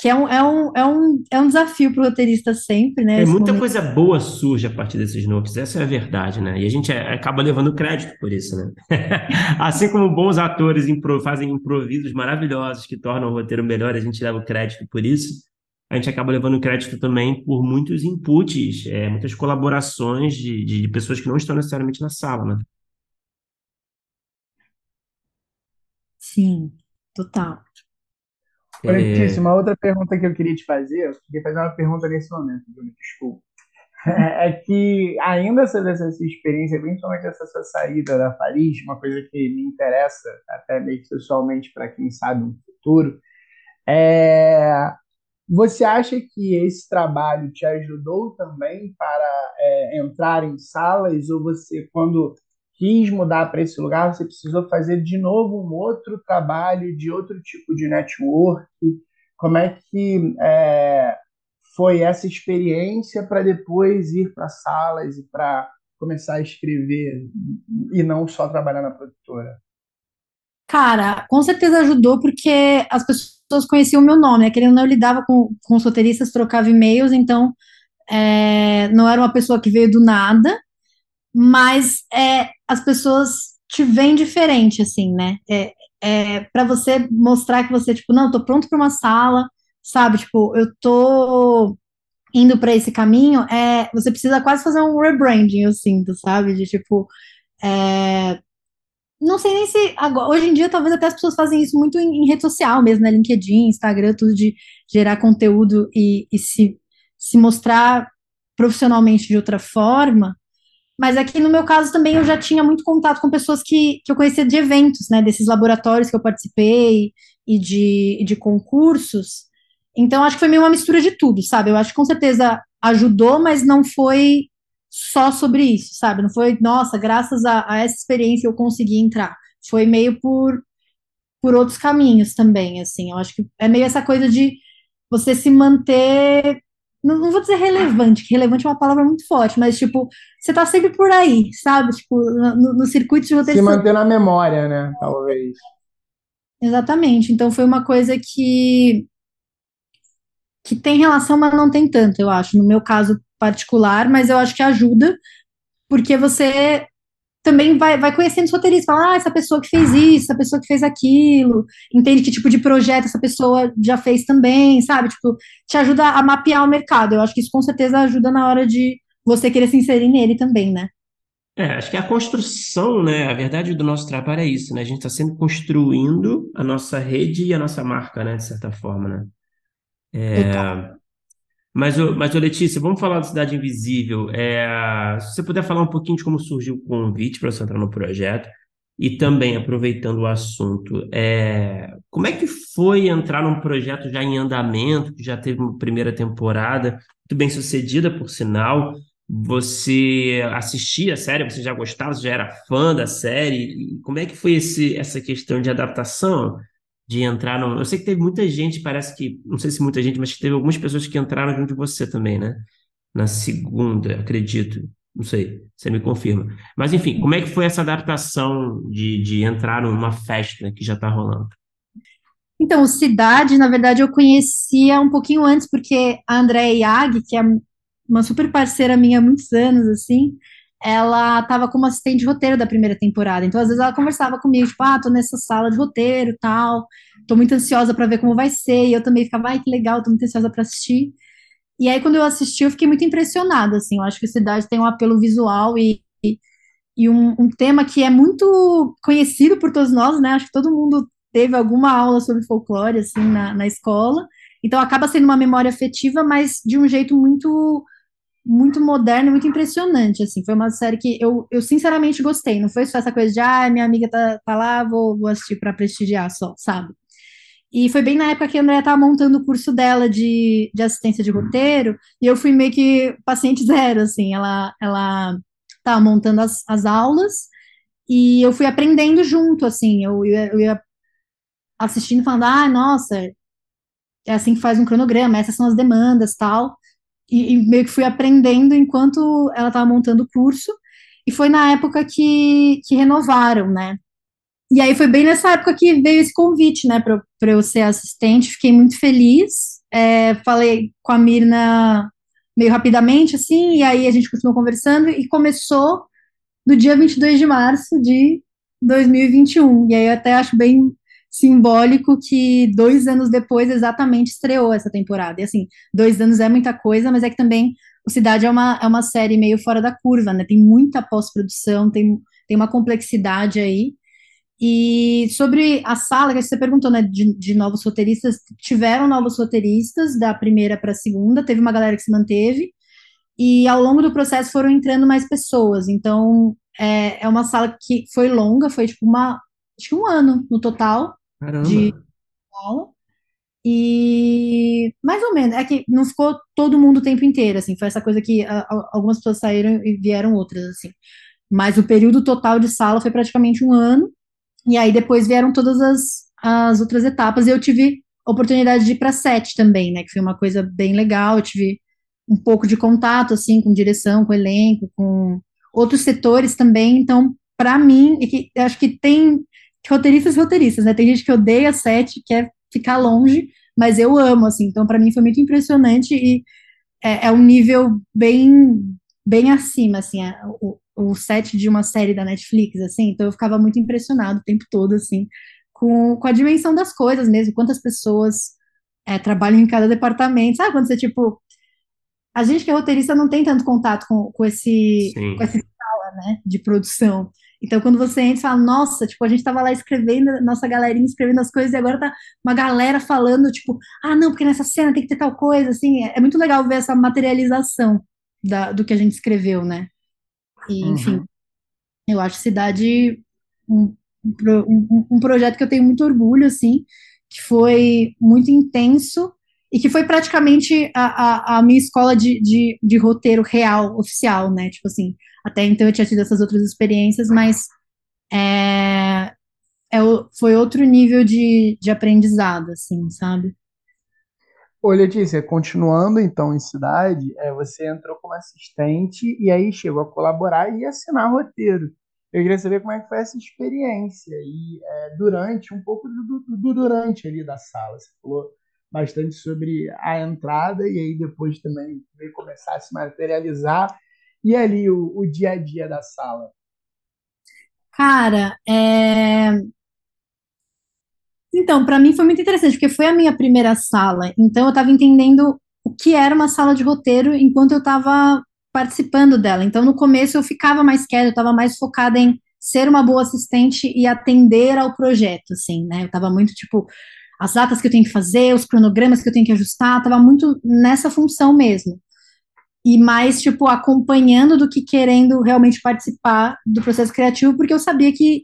que é um, é um, é um, é um desafio para o roteirista sempre, né?
É, muita momento. coisa boa surge a partir desses notes, essa é a verdade, né? E a gente é, acaba levando crédito por isso, né? assim como bons atores impro, fazem improvisos maravilhosos que tornam o roteiro melhor, a gente leva o crédito por isso. A gente acaba levando crédito também por muitos inputs, é, muitas colaborações de, de, de pessoas que não estão necessariamente na sala, né?
Sim, total.
É... uma outra pergunta que eu queria te fazer, eu queria fazer uma pergunta nesse momento, Bruno, desculpa. É que ainda sobre essa sua experiência, principalmente essa sua saída da Paris, uma coisa que me interessa, até meio pessoalmente, para quem sabe no futuro, é... você acha que esse trabalho te ajudou também para é, entrar em salas, ou você, quando quis mudar para esse lugar, você precisou fazer de novo um outro trabalho de outro tipo de network. Como é que é, foi essa experiência para depois ir para salas e para começar a escrever e não só trabalhar na produtora?
Cara, com certeza ajudou porque as pessoas conheciam o meu nome, né? Querendo não, eu lidava com, com os roteiristas, trocava e-mails, então é, não era uma pessoa que veio do nada, mas é, as pessoas te veem diferente, assim, né? É, é para você mostrar que você, tipo, não, tô pronto para uma sala, sabe? Tipo, eu tô indo para esse caminho, é, você precisa quase fazer um rebranding, eu sinto, sabe? De tipo, é, não sei nem se agora, hoje em dia talvez até as pessoas fazem isso muito em, em rede social mesmo, né? LinkedIn, Instagram, tudo de gerar conteúdo e, e se, se mostrar profissionalmente de outra forma. Mas aqui no meu caso também eu já tinha muito contato com pessoas que, que eu conhecia de eventos, né? Desses laboratórios que eu participei e de, de concursos. Então acho que foi meio uma mistura de tudo, sabe? Eu acho que com certeza ajudou, mas não foi só sobre isso, sabe? Não foi, nossa, graças a, a essa experiência eu consegui entrar. Foi meio por, por outros caminhos também, assim. Eu acho que é meio essa coisa de você se manter não, não, vou dizer relevante, que relevante é uma palavra muito forte, mas, tipo, você tá sempre por aí, sabe? Tipo, no, no circuito de roteiro.
Se manter na memória, né? Talvez.
Exatamente. Então, foi uma coisa que. que tem relação, mas não tem tanto, eu acho, no meu caso particular, mas eu acho que ajuda, porque você também vai, vai conhecendo os roteiristas, fala, ah, essa pessoa que fez isso, essa pessoa que fez aquilo, entende que tipo de projeto essa pessoa já fez também, sabe? Tipo, te ajuda a mapear o mercado. Eu acho que isso com certeza ajuda na hora de você querer se inserir nele também, né?
É, acho que a construção, né? A verdade do nosso trabalho é isso, né? A gente está sempre construindo a nossa rede e a nossa marca, né? De certa forma, né? É, mas, mas, Letícia, vamos falar da Cidade Invisível. É, se você puder falar um pouquinho de como surgiu o convite para você entrar no projeto e também, aproveitando o assunto, é, como é que foi entrar num projeto já em andamento, que já teve uma primeira temporada, muito bem sucedida, por sinal. Você assistia a série, você já gostava, você já era fã da série? Como é que foi esse, essa questão de adaptação? De entrar no. Eu sei que teve muita gente, parece que, não sei se muita gente, mas teve algumas pessoas que entraram junto de você também, né? Na segunda, acredito. Não sei, você me confirma. Mas enfim, como é que foi essa adaptação de, de entrar numa festa que já está rolando?
Então, Cidade, na verdade, eu conhecia um pouquinho antes, porque a Andréa Iag, que é uma super parceira minha há muitos anos, assim, ela estava como assistente de roteiro da primeira temporada. Então, às vezes, ela conversava comigo, tipo, ah, tô nessa sala de roteiro tal, tô muito ansiosa para ver como vai ser. E eu também ficava, ai, que legal, tô muito ansiosa para assistir. E aí, quando eu assisti, eu fiquei muito impressionada, assim. Eu acho que Cidade tem um apelo visual e, e, um, um, tema que é muito conhecido por todos nós, né? Acho que todo mundo teve alguma aula sobre folclore, assim, na, na escola. Então, acaba sendo uma memória afetiva, mas de um jeito muito muito moderno, muito impressionante, assim, foi uma série que eu, eu sinceramente gostei, não foi só essa coisa de, ah, minha amiga tá, tá lá, vou, vou assistir para prestigiar só, sabe? E foi bem na época que a Andrea tava montando o curso dela de, de assistência de roteiro, e eu fui meio que paciente zero, assim, ela, ela tava montando as, as aulas, e eu fui aprendendo junto, assim, eu, eu, eu ia assistindo, falando, ah, nossa, é assim que faz um cronograma, essas são as demandas, tal, e, e meio que fui aprendendo enquanto ela estava montando o curso, e foi na época que, que renovaram, né? E aí foi bem nessa época que veio esse convite, né, para eu ser assistente, fiquei muito feliz, é, falei com a Mirna meio rapidamente, assim, e aí a gente continuou conversando, e começou no dia 22 de março de 2021, e aí eu até acho bem simbólico que dois anos depois exatamente estreou essa temporada. E assim, dois anos é muita coisa, mas é que também o Cidade é uma, é uma série meio fora da curva, né? Tem muita pós-produção, tem, tem uma complexidade aí. E sobre a sala, que você perguntou, né, de, de novos roteiristas, tiveram novos roteiristas da primeira para a segunda, teve uma galera que se manteve, e ao longo do processo foram entrando mais pessoas. Então, é, é uma sala que foi longa, foi tipo uma, acho que um ano no total,
Caramba.
de aula. E mais ou menos, é que não ficou todo mundo o tempo inteiro, assim, foi essa coisa que a, a, algumas pessoas saíram e vieram outras, assim. Mas o período total de sala foi praticamente um ano, e aí depois vieram todas as, as outras etapas, e eu tive oportunidade de ir para sete também, né, que foi uma coisa bem legal, eu tive um pouco de contato, assim, com direção, com elenco, com outros setores também, então, para mim, e que, acho que tem roteiristas e roteiristas, né? Tem gente que odeia set, quer ficar longe, mas eu amo, assim. Então, para mim foi muito impressionante e é, é, um nível bem, bem acima, assim, é, o, o set de uma série da Netflix, assim. Então, eu ficava muito impressionado o tempo todo, assim, com, com a dimensão das coisas mesmo, quantas pessoas é, trabalham em cada departamento. Sabe quando você, tipo, a gente que é roteirista não tem tanto contato com, com esse
Sim.
com essa escala, né, de produção. Então, quando você entra e fala, nossa, tipo, a gente tava lá escrevendo, nossa galerinha escrevendo as coisas, e agora tá uma galera falando, tipo, ah, não, porque nessa cena tem que ter tal coisa, assim, é, é muito legal ver essa materialização da, do que a gente escreveu, né? E, enfim,
Uhum.
eu acho Cidade um, um- um projeto que eu tenho muito orgulho, assim, que foi muito intenso e que foi praticamente a, a, a minha escola de, de, de roteiro real, oficial, né? Tipo assim, até então eu tinha tido essas outras experiências, mas é, é, foi outro nível de, de aprendizado, assim, sabe?
Ô, Letícia, continuando então em cidade, é, você entrou como assistente e aí chegou a colaborar e assinar roteiro. Eu queria saber como é que foi essa experiência e é, durante, um pouco do, do- do durante ali da sala. Você falou bastante sobre a entrada e aí depois também começar a se materializar e ali o, o dia a dia da sala.
Cara, é... Então, para mim foi muito interessante, porque foi a minha primeira sala. Então, eu estava entendendo o que era uma sala de roteiro enquanto eu estava participando dela. Então, no começo, eu ficava mais quieta, eu estava mais focada em ser uma boa assistente e atender ao projeto, assim, né? Eu estava muito, tipo, as datas que eu tenho que fazer, os cronogramas que eu tenho que ajustar, estava muito nessa função mesmo. E mais, tipo, acompanhando do que querendo realmente participar do processo criativo, porque eu sabia que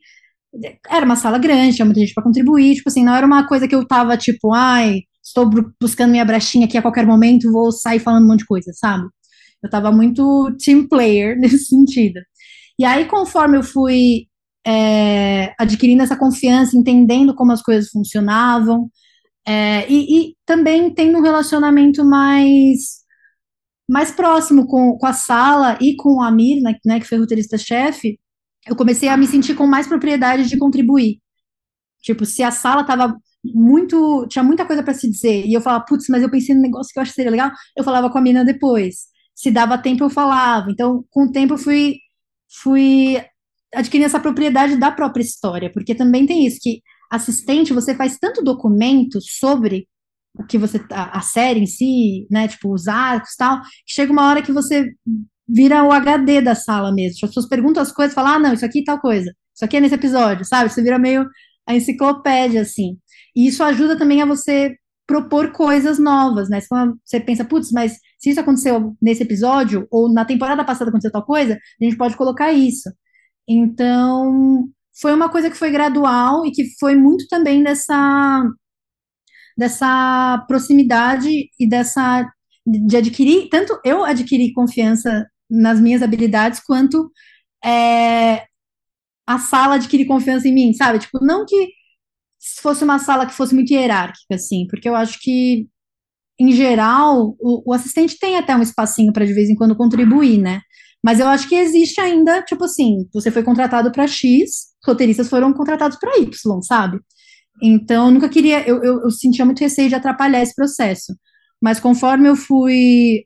era uma sala grande, tinha muita gente para contribuir, tipo assim, não era uma coisa que eu tava, tipo, ai, estou buscando minha brechinha aqui a qualquer momento, vou sair falando um monte de coisa, sabe? Eu tava muito team player nesse sentido. E aí, conforme eu fui é, adquirindo essa confiança, entendendo como as coisas funcionavam, é, e, e, também tendo um relacionamento mais mais próximo com, com a sala e com o Amir, né, né, que foi roteirista-chefe, eu comecei a me sentir com mais propriedade de contribuir. Tipo, se a sala tava muito. tinha muita coisa para se dizer, e eu falava, putz, mas eu pensei no negócio que eu acho que seria legal, eu falava com a mina depois. Se dava tempo, eu falava. Então, com o tempo, eu fui fui adquirindo essa propriedade da própria história, porque também tem isso, que assistente, você faz tanto documento sobre o que você, a, a série em si, né, tipo, os arcos tal, que chega uma hora que você vira o HD da sala mesmo, as pessoas perguntam as coisas, falam, ah, não, isso aqui é tal coisa, isso aqui é nesse episódio, sabe, você vira meio a enciclopédia, assim, e isso ajuda também a você propor coisas novas, né, você pensa, putz, mas se isso aconteceu nesse episódio, ou na temporada passada aconteceu tal coisa, a gente pode colocar isso. Então, foi uma coisa que foi gradual e que foi muito também dessa dessa proximidade e dessa de adquirir, tanto eu adquiri confiança nas minhas habilidades, quanto é, a sala adquirir confiança em mim, sabe? Tipo, não que fosse uma sala que fosse muito hierárquica, assim, porque eu acho que em geral, o, o assistente tem até um espacinho para de vez em quando contribuir, né? Mas eu acho que existe ainda, tipo assim, você foi contratado para X, roteiristas foram contratados para Y, sabe? Então, eu nunca queria, eu, eu, eu, sentia muito receio de atrapalhar esse processo. Mas conforme eu fui,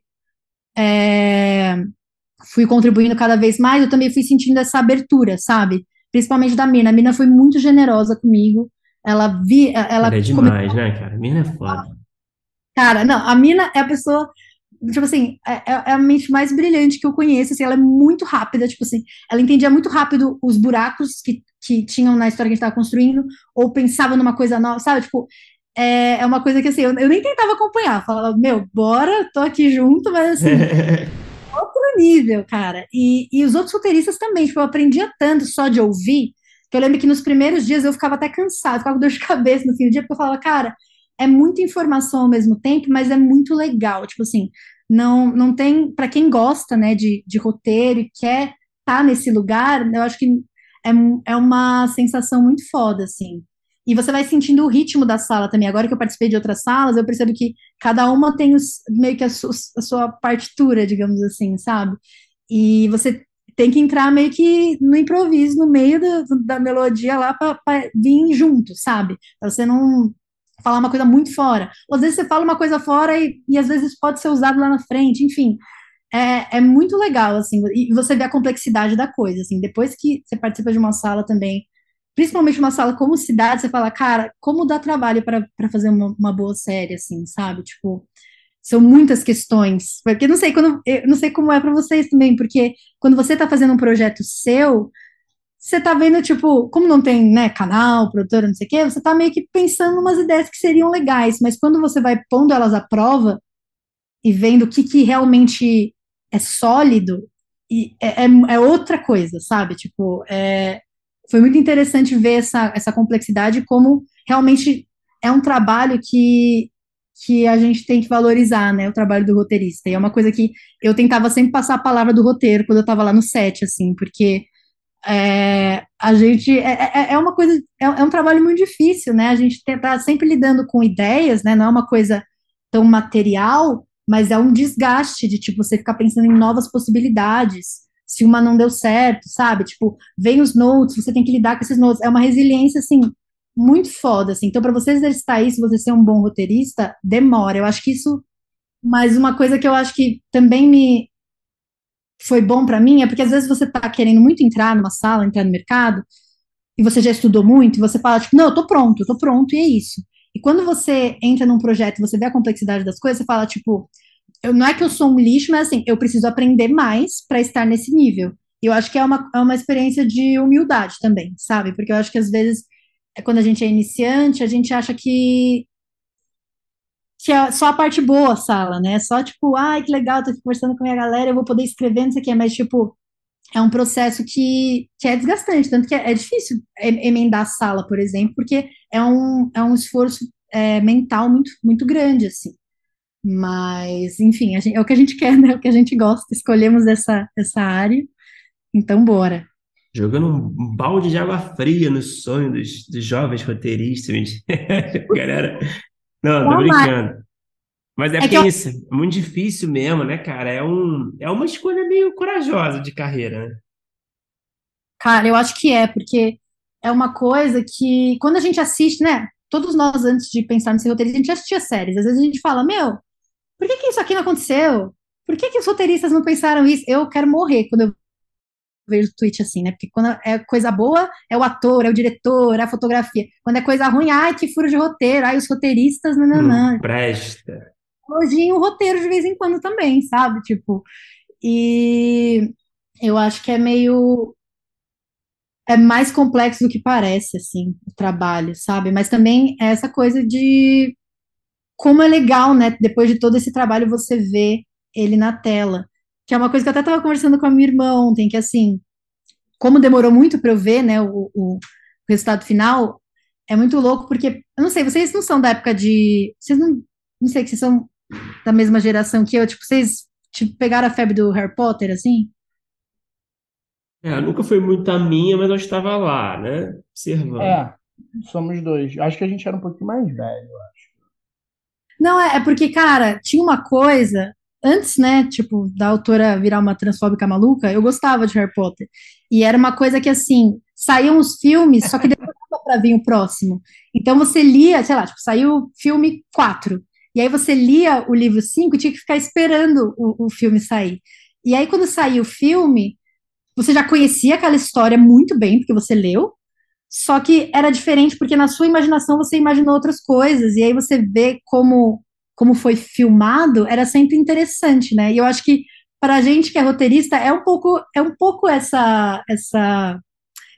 é, fui contribuindo cada vez mais, eu também fui sentindo essa abertura, sabe? Principalmente da Mina. A Mina foi muito generosa comigo. Ela vi, ela, ela
é demais, né, cara? A Mina é foda.
Cara, não, a mina é a pessoa, tipo assim, é, é, é a mente mais brilhante que eu conheço, assim, ela é muito rápida, tipo assim, ela entendia muito rápido os buracos que, que tinham na história que a gente estava construindo, ou pensava numa coisa nova, sabe, tipo, é, é uma coisa que, assim, eu, eu nem tentava acompanhar, falava, meu, bora, tô aqui junto, mas, assim, outro nível, cara, e, e os outros roteiristas também, tipo, eu aprendia tanto só de ouvir, que eu lembro que nos primeiros dias eu ficava até cansado, ficava com dor de cabeça no fim do dia, porque eu falava, cara, é muita informação ao mesmo tempo, mas é muito legal. Tipo assim, não, não tem. Para quem gosta né, de, de roteiro e quer estar tá nesse lugar, eu acho que é, é uma sensação muito foda, assim. E você vai sentindo o ritmo da sala também. Agora que eu participei de outras salas, eu percebo que cada uma tem os, meio que a, su, a sua partitura, digamos assim, sabe? E você tem que entrar meio que no improviso, no meio da, da melodia lá, para vir junto, sabe? Pra você não falar uma coisa muito fora. Ou às vezes você fala uma coisa fora e, e às vezes pode ser usado lá na frente, enfim. É, é muito legal, assim, e você vê a complexidade da coisa, assim, depois que você participa de uma sala também, principalmente uma sala como cidade, você fala, cara, como dá trabalho para fazer uma, uma boa série, assim, sabe? Tipo, são muitas questões, porque não sei quando, eu não sei como é para vocês também, porque quando você está fazendo um projeto seu, você tá vendo, tipo, como não tem, né, canal, produtora, não sei o quê, você tá meio que pensando umas ideias que seriam legais, mas quando você vai pondo elas à prova e vendo o que, que realmente é sólido, e é, é, é outra coisa, sabe? Tipo, é, foi muito interessante ver essa, essa complexidade, como realmente é um trabalho que, que a gente tem que valorizar, né, o trabalho do roteirista. E é uma coisa que eu tentava sempre passar a palavra do roteiro quando eu estava lá no set, assim, porque é, a gente é, é, é uma coisa, é, é, um trabalho muito difícil, né? A gente está sempre lidando com ideias, né? Não é uma coisa tão material, mas é um desgaste de tipo você ficar pensando em novas possibilidades. Se uma não deu certo, sabe? Tipo, vem os notes, você tem que lidar com esses notes. É uma resiliência assim muito foda, assim. Então, para você exercitar isso, você ser um bom roteirista, demora. Eu acho que isso, mas uma coisa que eu acho que também me foi bom para mim é porque às vezes você tá querendo muito entrar numa sala, entrar no mercado, e você já estudou muito, e você fala, tipo, não, eu tô pronto, eu tô pronto, e é isso. E quando você entra num projeto e você vê a complexidade das coisas, você fala, tipo, eu, não é que eu sou um lixo, mas assim, eu preciso aprender mais para estar nesse nível. E eu acho que é uma, é uma experiência de humildade também, sabe? Porque eu acho que às vezes, é quando a gente é iniciante, a gente acha que que é só a parte boa sala, né? Só tipo, ai, que legal, tô aqui conversando com a minha galera, eu vou poder escrever, não sei o que, mas tipo, é um processo que, que é desgastante, tanto que é, é difícil emendar a sala, por exemplo, porque é um, é um esforço é, mental muito, muito grande, assim. Mas, enfim, gente, é o que a gente quer, né? É o que a gente gosta. Escolhemos essa, essa área, então bora.
Jogando um balde de água fria no sonho dos, dos jovens roteiristas. Galera, não, tô brincando. Mas é, é porque eu... isso, é muito difícil mesmo, né, cara? É, um, é uma escolha meio corajosa de carreira, né?
Cara, eu acho que é, porque é uma coisa que, quando a gente assiste, né? Todos nós, antes de pensar nesse roteirista, a gente assistia séries. Às vezes a gente fala, meu, por que, que isso aqui não aconteceu? Por que, que os roteiristas não pensaram isso? Eu quero morrer quando eu vejo tweet assim, né? Porque quando é coisa boa, é o ator, é o diretor, é a fotografia. Quando é coisa ruim, ai, que furo de roteiro, ai, os roteiristas, nananã.
Não presta.
Elogiem o roteiro de vez em quando também, sabe? Tipo, e eu acho que é meio é mais complexo do que parece, assim, o trabalho, sabe? Mas também é essa coisa de como é legal, né? Depois de todo esse trabalho, você vê ele na tela. Que é uma coisa que eu até estava conversando com a minha irmã ontem, que assim, como demorou muito para eu ver, né, o, o, resultado final, é muito louco, porque, eu não sei, vocês não são da época de. Vocês não. Não sei, que vocês são da mesma geração que eu, tipo, vocês tipo, pegaram a febre do Harry Potter, assim?
É, nunca foi muito a minha, mas eu estava lá, né? Observando.
É, somos dois. Acho que a gente era um pouquinho mais velho, eu acho.
Não, é, é porque, cara, tinha uma coisa, antes, né, tipo, da autora virar uma transfóbica maluca, eu gostava de Harry Potter. E era uma coisa que, assim, saíam os filmes, só que demorava para vir o próximo. Então você lia, sei lá, tipo, saiu filme 4. E aí você lia o livro 5 e tinha que ficar esperando o, o filme sair. E aí, quando saiu o filme, você já conhecia aquela história muito bem, porque você leu, só que era diferente porque na sua imaginação você imaginou outras coisas, e aí você vê como, como foi filmado, era sempre interessante, né? E eu acho que para a gente que é roteirista é um pouco é um pouco essa essa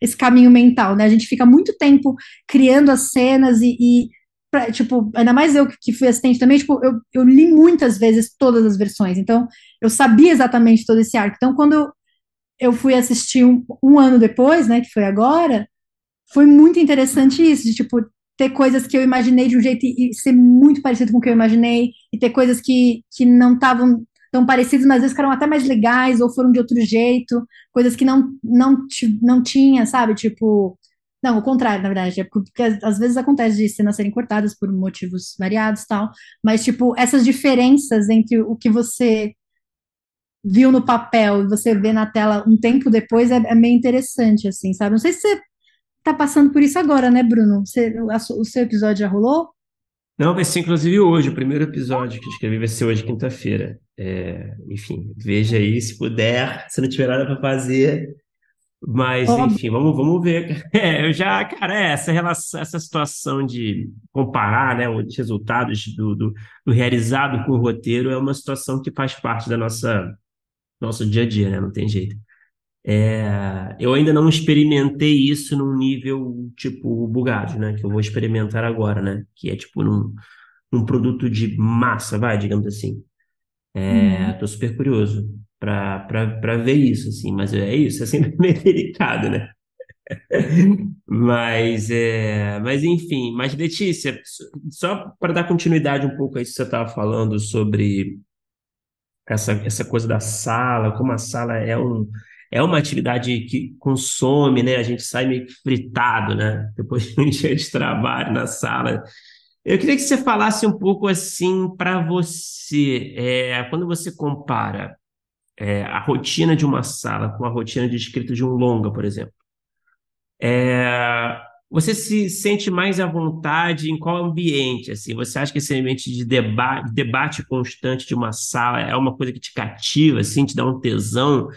esse caminho mental, né? A gente fica muito tempo criando as cenas e, e pra, tipo, ainda mais eu que fui assistente também, tipo, eu, eu li muitas vezes todas as versões, então eu sabia exatamente todo esse arco. Então, quando eu fui assistir um, um ano depois, né, que foi agora, foi muito interessante isso, de tipo, ter coisas que eu imaginei de um jeito e, ser muito parecido com o que eu imaginei, e ter coisas que, que não estavam tão parecidas, mas às vezes ficaram até mais legais, ou foram de outro jeito, coisas que não, não, não tinha, sabe? Tipo. Não, o contrário, na verdade, é porque às vezes acontece de cenas serem cortadas por motivos variados tal, mas, tipo, essas diferenças entre o que você viu no papel e você vê na tela um tempo depois é, é meio interessante, assim, sabe? Não sei se você tá passando por isso agora, né, Bruno? Você, a, o seu episódio já rolou?
Não, vai ser inclusive hoje, o primeiro episódio que eu escrevi vai ser hoje, quinta-feira. É, enfim, veja aí se puder, se não tiver nada para fazer. Mas, enfim, vamos, vamos ver. É, eu já, cara, é, essa relação, essa situação de comparar, né, os resultados do, do, do realizado com o roteiro é uma situação que faz parte da nossa nosso dia a dia, né? Não tem jeito. É, eu ainda não experimentei isso num nível tipo bugado, né? Que eu vou experimentar agora, né? Que é tipo num, num produto de massa, vai, digamos assim. É, uhum. Tô super curioso para ver isso, assim, mas é isso, é sempre meio delicado, né? mas, é, mas enfim, mas Letícia, só para dar continuidade um pouco a isso que você estava falando sobre essa, essa coisa da sala, como a sala é um é uma atividade que consome, né? A gente sai meio fritado, né? Depois de um dia de trabalho na sala. Eu queria que você falasse um pouco assim para você, é, quando você compara é, a rotina de uma sala com a rotina de escrita de um longa, por exemplo. É, você se sente mais à vontade em qual ambiente? Assim, você acha que esse ambiente de debate, debate constante de uma sala é uma coisa que te cativa, assim, te dá um tesão?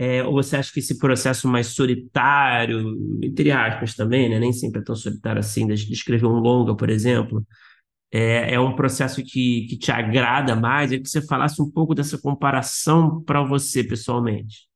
É, ou você acha que esse processo mais solitário, entre aspas também, né? Nem sempre é tão solitário assim, de escrever um longa, por exemplo, é, é um processo que, que te agrada mais? É que você falasse um pouco dessa comparação para você pessoalmente.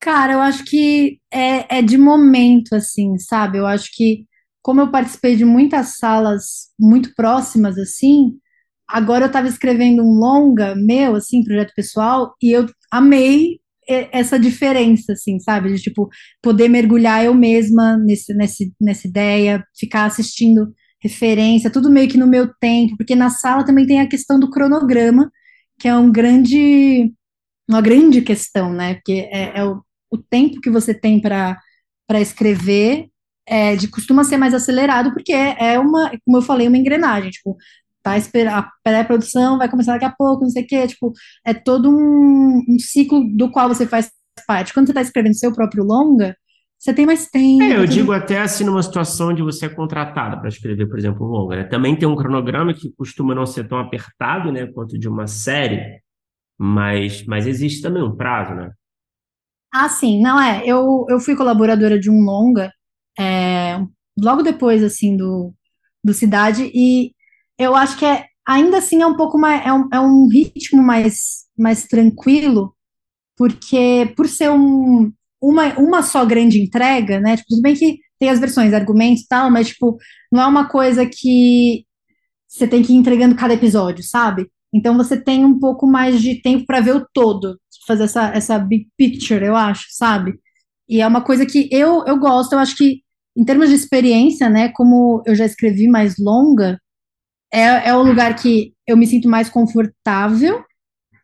Cara, eu acho que é, é de momento, assim, sabe? Eu acho que, como eu participei de muitas salas muito próximas, assim, agora eu estava escrevendo um longa meu, assim, projeto pessoal, e eu amei essa diferença, assim, sabe? De, tipo, poder mergulhar eu mesma nesse, nesse, nessa ideia, ficar assistindo referência, tudo meio que no meu tempo, porque na sala também tem a questão do cronograma, que é um grande, uma grande questão, né? Porque é, é o, o tempo que você tem para escrever é, de, costuma ser mais acelerado, porque é, é uma, como eu falei, uma engrenagem, tipo, tá esperar a pré-produção vai começar daqui a pouco, não sei o quê, tipo, é todo um, um ciclo do qual você faz parte. Quando você está escrevendo seu próprio longa, você tem mais tempo.
É, eu digo até assim numa situação onde você é contratada para escrever, por exemplo, um longa, né? Também tem um cronograma que costuma não ser tão apertado, né, quanto de uma série, mas, mas existe também um prazo, né?
Ah, sim, não é. Eu, eu fui colaboradora de um longa é, logo depois, assim, do, do Cidade, e eu acho que é, ainda assim é um pouco mais, é um, é um ritmo mais, mais tranquilo, porque por ser um, uma, uma só grande entrega, né, tipo, tudo bem que tem as versões, argumentos e tal, mas, tipo, não é uma coisa que você tem que ir entregando cada episódio, sabe? Então você tem um pouco mais de tempo para ver o todo fazer essa, essa big picture, eu acho, sabe? E é uma coisa que eu, eu gosto, eu acho que, em termos de experiência, né, como eu já escrevi mais longa, é, é o lugar que eu me sinto mais confortável,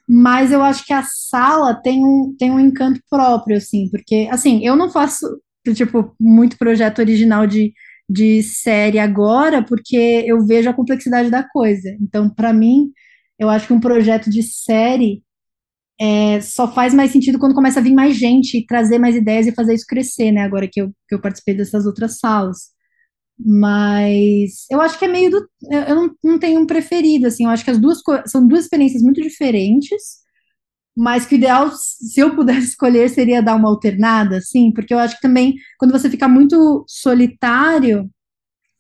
mas eu acho que a sala tem um, tem um encanto próprio, assim, porque, assim, eu não faço, tipo, muito projeto original de, de série agora, porque eu vejo a complexidade da coisa. Então, para mim, eu acho que um projeto de série é, só faz mais sentido quando começa a vir mais gente, trazer mais ideias e fazer isso crescer, né? Agora que eu, que eu participei dessas outras salas. Mas eu acho que é meio do. Eu não, não tenho um preferido, assim. Eu acho que as duas são duas experiências muito diferentes, mas que o ideal, se eu pudesse escolher, seria dar uma alternada, assim, porque eu acho que também, quando você fica muito solitário,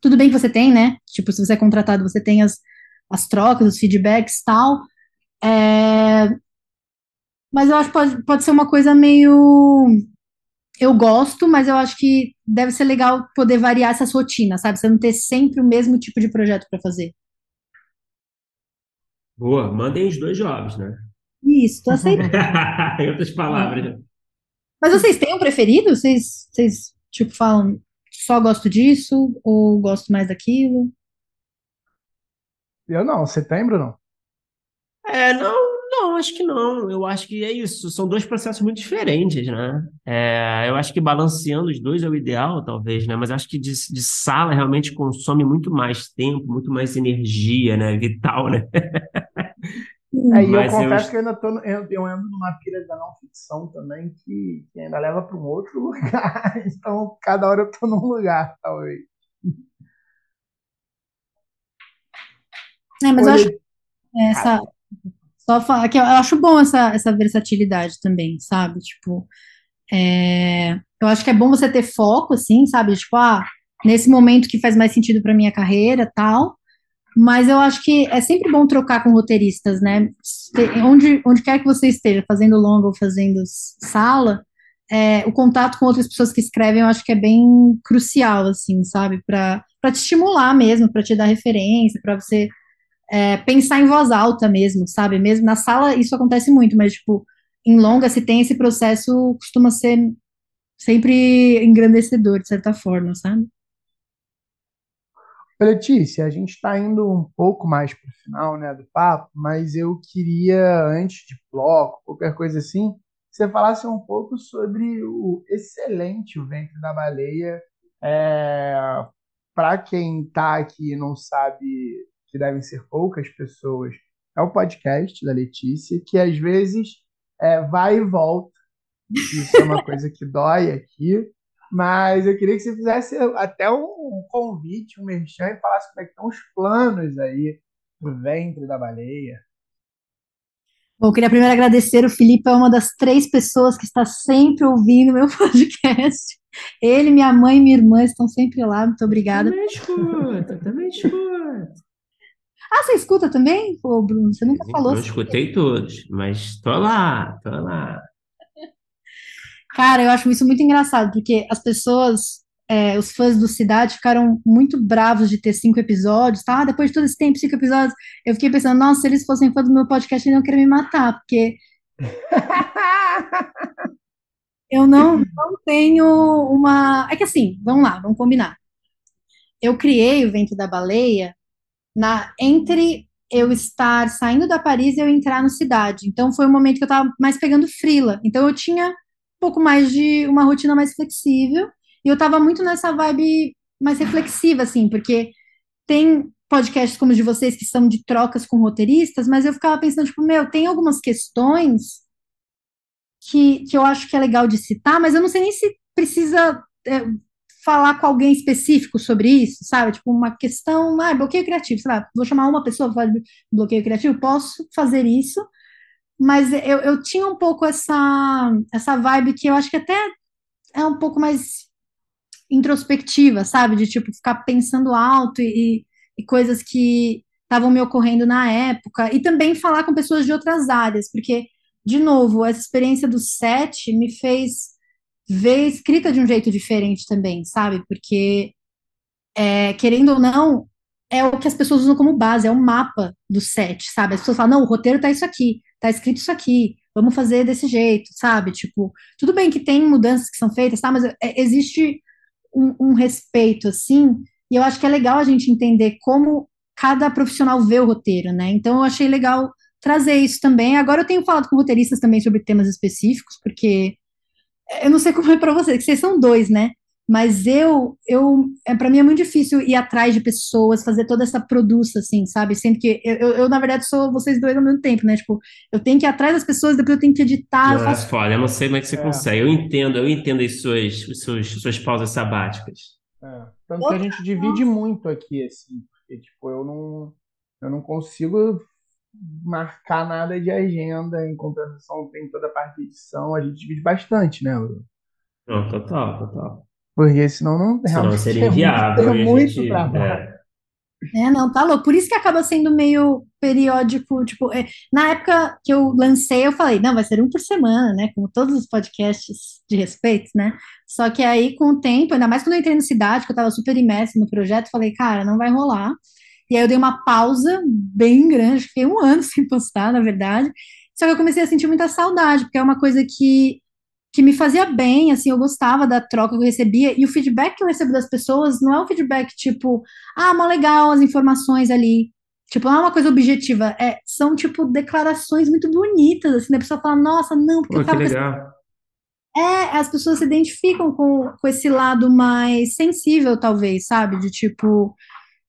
tudo bem que você tem, né? Tipo, se você é contratado, você tem as, as trocas, os feedbacks tal. É, mas eu acho que pode, pode ser uma coisa meio. Eu gosto, mas eu acho que deve ser legal poder variar essas rotinas, sabe? Você não ter sempre o mesmo tipo de projeto para fazer.
Boa, mandem os dois jobs, né?
Isso, tô aceitando.
em outras palavras.
Mas vocês têm um preferido? Vocês, vocês, tipo, falam só gosto disso ou gosto mais daquilo?
Eu não, setembro não.
É, não, não, acho que não. Eu acho que é isso. São dois processos muito diferentes, né? É, eu acho que balanceando os dois é o ideal, talvez, né? Mas acho que de, de sala realmente consome muito mais tempo, muito mais energia, né? Vital, né?
É, e eu confesso eu... que eu ainda tô, eu, eu ando numa pira da não ficção também que, que ainda leva para um outro lugar. Então, cada hora eu tô num lugar, talvez.
É, mas Olha... eu acho essa, só falar que eu acho bom essa, essa versatilidade também, sabe? Tipo, é, eu acho que é bom você ter foco, assim, sabe? Tipo, ah, nesse momento que faz mais sentido para minha carreira, tal. Mas eu acho que é sempre bom trocar com roteiristas, né? Onde, onde quer que você esteja, fazendo longa ou fazendo sala, é, o contato com outras pessoas que escrevem, eu acho que é bem crucial, assim, sabe? Para te estimular mesmo, para te dar referência, para você é, pensar em voz alta mesmo, sabe? Mesmo na sala isso acontece muito, mas, tipo, em longa, se tem esse processo, costuma ser sempre engrandecedor, de certa forma, sabe?
Letícia, a gente está indo um pouco mais para o final né, do papo, mas eu queria, antes de bloco, qualquer coisa assim, que você falasse um pouco sobre o excelente O Ventre da Baleia. É, para quem está aqui e não sabe que devem ser poucas pessoas, é o podcast da Letícia, que às vezes é, vai e volta. Isso é uma coisa que dói aqui. Mas eu queria que você fizesse até um convite, um merchan e falasse como é que estão os planos aí no ventre da baleia.
Bom, eu queria primeiro agradecer. O Felipe é uma das três pessoas que está sempre ouvindo meu podcast. Ele, minha mãe e minha irmã estão sempre lá. Muito obrigada.
Também escuta, também escuta.
Ah, você escuta também, Pô, Bruno? Você nunca falou.
Não escutei todos, mas tô lá, tô lá.
Cara, eu acho isso muito engraçado, porque as pessoas, é, os fãs do Cidade ficaram muito bravos de ter cinco episódios, tá? Ah, depois de todo esse tempo, cinco episódios, eu fiquei pensando, nossa, se eles fossem fãs do meu podcast, eles iam querer me matar, porque eu não, não tenho uma. É que assim, vamos lá, vamos combinar. Eu criei o Vento da Baleia na entre eu estar saindo da Paris e eu entrar no Cidade. Então foi um momento que eu estava mais pegando frila. Então eu tinha um pouco mais de uma rotina mais flexível e eu estava muito nessa vibe mais reflexiva, assim, porque tem podcasts como o de vocês que são de trocas com roteiristas, mas eu ficava pensando, tipo, meu, tem algumas questões que, que eu acho que é legal de citar, mas eu não sei nem se precisa é, falar com alguém específico sobre isso, sabe? Tipo, uma questão, ah, bloqueio criativo, sei lá, vou chamar uma pessoa para falar de bloqueio criativo, posso fazer isso, mas eu, eu tinha um pouco essa, essa vibe que eu acho que até é um pouco mais introspectiva, sabe? De, tipo, ficar pensando alto e, e coisas que estavam me ocorrendo na época, e também falar com pessoas de outras áreas, porque, de novo, essa experiência do set me fez ver escrita de um jeito diferente também, sabe? Porque, é, querendo ou não, é o que as pessoas usam como base, é o mapa do set, sabe? As pessoas falam, não, o roteiro tá isso aqui, tá escrito isso aqui, vamos fazer desse jeito, sabe? Tipo, tudo bem que tem mudanças que são feitas, tá? Mas é, existe um, um respeito, assim, e eu acho que é legal a gente entender como cada profissional vê o roteiro, né? Então eu achei legal trazer isso também. Agora eu tenho falado com roteiristas também sobre temas específicos, porque eu não sei como é para vocês, que vocês são dois, né? Mas eu, eu, é, para mim é muito difícil ir atrás de pessoas, fazer toda essa produção, assim, sabe? Sempre que eu, eu, eu, na verdade, sou vocês dois ao mesmo tempo, né? Tipo, eu tenho que ir atrás das pessoas, depois eu tenho que editar.
Não, faço... foda, eu não sei como é que você é. consegue. Eu entendo, eu entendo as suas, suas, suas pausas sabáticas.
É. Tanto que a gente divide muito aqui, assim, porque, tipo, eu não, eu não consigo marcar nada de agenda, em compensação tem toda a parte de edição, a gente divide bastante, né, Bruno?
Não, total, total.
Porque senão não
senão seria inviável.
É muito, muito trabalho. É.
É, não, tá louco. Por isso que acaba sendo meio periódico. Tipo, é, na época que eu lancei, eu falei, não, vai ser um por semana, né? Como todos os podcasts de respeito, né? Só que aí, com o tempo, ainda mais quando eu entrei na cidade, que eu tava super imersa no projeto, falei, cara, não vai rolar. E aí eu dei uma pausa bem grande, fiquei um ano sem postar, na verdade. Só que eu comecei a sentir muita saudade, porque é uma coisa que, que me fazia bem, assim, eu gostava da troca que eu recebia, e o feedback que eu recebo das pessoas não é um feedback tipo, ah, mó legal as informações ali. Tipo, não é uma coisa objetiva, é, são, tipo, declarações muito bonitas, assim, da pessoa fala, nossa, não, porque
Pô,
eu tava...
Legal.
É, as pessoas se identificam com, com esse lado mais sensível, talvez, sabe? De tipo,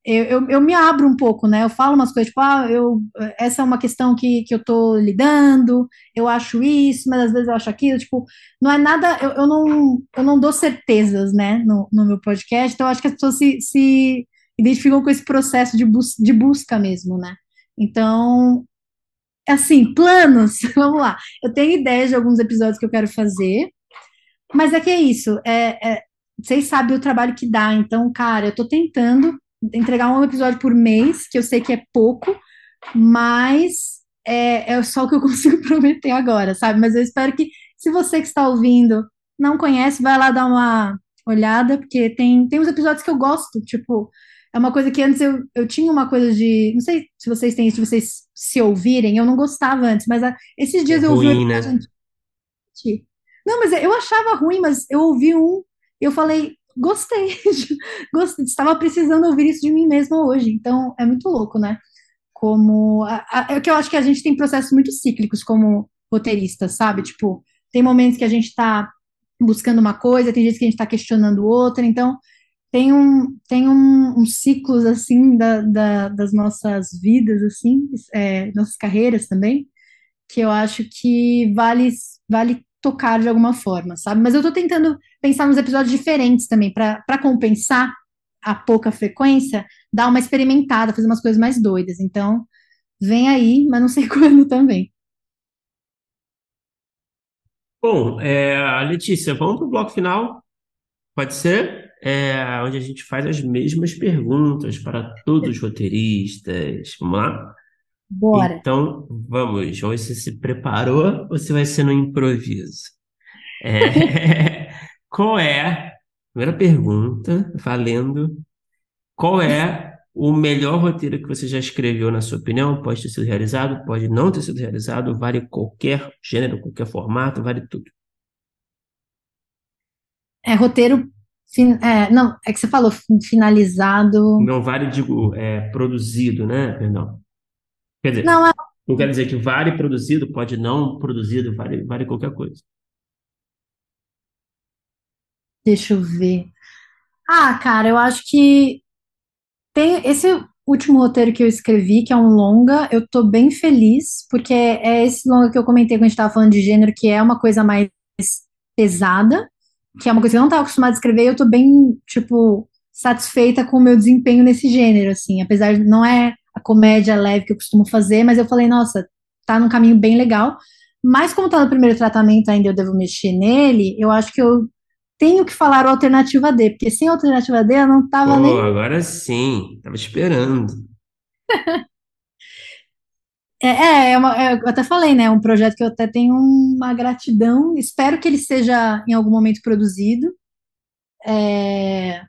eu, eu, eu, me abro um pouco, né? Eu falo umas coisas, tipo, ah, eu, essa é uma questão que, que eu tô lidando, eu acho isso, mas às vezes eu acho aquilo, tipo, não é nada, eu, eu, não, eu não dou certezas, né, no, no meu podcast, então eu acho que as pessoas se, se identificam com esse processo de, bus de busca mesmo, né? Então, assim, planos, vamos lá. Eu tenho ideias de alguns episódios que eu quero fazer, mas é que é isso, é, é vocês sabem o trabalho que dá, então, cara, eu tô tentando entregar um episódio por mês, que eu sei que é pouco, mas é, é só o que eu consigo prometer agora, sabe? Mas eu espero que, se você que está ouvindo não conhece, vai lá dar uma olhada, porque tem, tem uns episódios que eu gosto, tipo, é uma coisa que antes eu, eu tinha uma coisa de. Não sei se vocês têm isso, se vocês se ouvirem, eu não gostava antes, mas a, esses dias
é
eu ouvi.
Ruim, né?
Não, mas eu achava ruim, mas eu ouvi um, eu falei, gostei, gostei, estava precisando ouvir isso de mim mesma hoje. Então, é muito louco, né? Como. É que eu acho que a gente tem processos muito cíclicos como roteiristas, sabe? Tipo, tem momentos que a gente está buscando uma coisa, tem dias que a gente está questionando outra, então tem um tem um, um ciclos assim da, da, das nossas vidas assim é, nossas carreiras também que eu acho que vale vale tocar de alguma forma, sabe? Mas eu tô tentando pensar nos episódios diferentes também, para compensar a pouca frequência, dar uma experimentada, fazer umas coisas mais doidas. Então, vem aí, mas não sei quando também.
Bom, é, Letícia, vamos para o bloco final? Pode ser? É, onde a gente faz as mesmas perguntas para todos os roteiristas. Vamos lá?
Bora.
Então, vamos. Você se preparou ou você vai ser no improviso? É, qual é, primeira pergunta, valendo, qual é o melhor roteiro que você já escreveu, na sua opinião? Pode ter sido realizado, pode não ter sido realizado, vale qualquer gênero, qualquer formato, vale tudo.
É roteiro. é, não, é que você falou finalizado.
Não vale, digo, é, produzido, né? Perdão. Quer dizer,
Não, é,
não quer dizer que vale produzido, pode não produzido, vale, vale qualquer coisa.
deixa eu ver. Ah, cara, eu acho que tem esse último roteiro que eu escrevi, que é um longa, eu tô bem feliz, porque é esse longa que eu comentei quando a gente tava falando de gênero, que é uma coisa mais pesada, que é uma coisa que eu não tava acostumada a escrever, e eu tô bem, tipo, satisfeita com o meu desempenho nesse gênero, assim, apesar de não é a comédia leve que eu costumo fazer, mas eu falei, nossa, tá num caminho bem legal. Mas como tá no primeiro tratamento ainda, eu devo mexer nele, eu acho que eu tenho que falar o alternativa D, porque sem alternativa D eu não tava
Pô,
nem
agora sim, tava esperando.
É, é, é uma- é, eu até falei, né? É um projeto que eu até tenho uma gratidão. Espero que ele seja em algum momento produzido. É,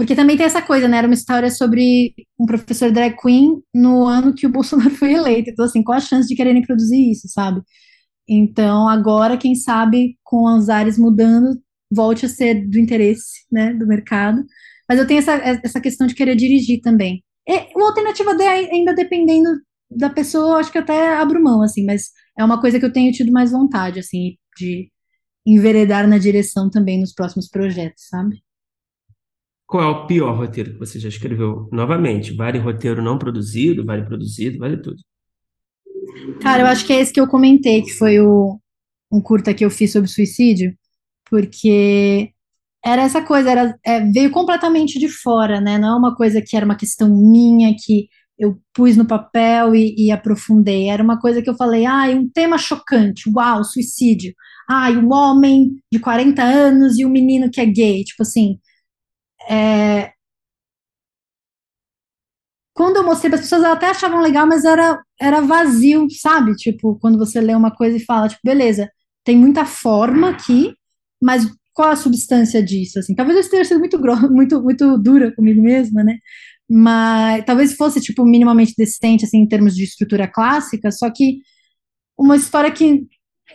porque também tem essa coisa, né? Era uma história sobre um professor drag queen no ano que o Bolsonaro foi eleito. Então, assim, qual a chance de quererem produzir isso, sabe? Então, agora, quem sabe, com os ares mudando, volte a ser do interesse, né, do mercado. Mas eu tenho essa, essa questão de querer dirigir também. E uma alternativa D, ainda dependendo da pessoa, acho que até abro mão, assim, mas é uma coisa que eu tenho tido mais vontade, assim, de enveredar na direção também nos próximos projetos, sabe?
Qual é o pior roteiro que você já escreveu? Novamente, vale roteiro não produzido, vale produzido, vale tudo.
Cara, eu acho que é esse que eu comentei, que foi o, um curta que eu fiz sobre suicídio, porque era essa coisa, era, é, veio completamente de fora, né? Não é uma coisa que era uma questão minha, que eu pus no papel e, e aprofundei. Era uma coisa que eu falei, ah, um tema chocante, uau, suicídio. Ah, um homem de 40 anos e um menino que é gay. Tipo assim, é, quando eu mostrei para as pessoas, elas até achavam legal, mas era, era vazio, sabe? Tipo, quando você lê uma coisa e fala, tipo, beleza, tem muita forma aqui, mas qual a substância disso? Assim, talvez eu esteja sendo muito, muito, muito dura comigo mesma, né? Mas talvez fosse, tipo, minimamente decente, assim, em termos de estrutura clássica, só que uma história que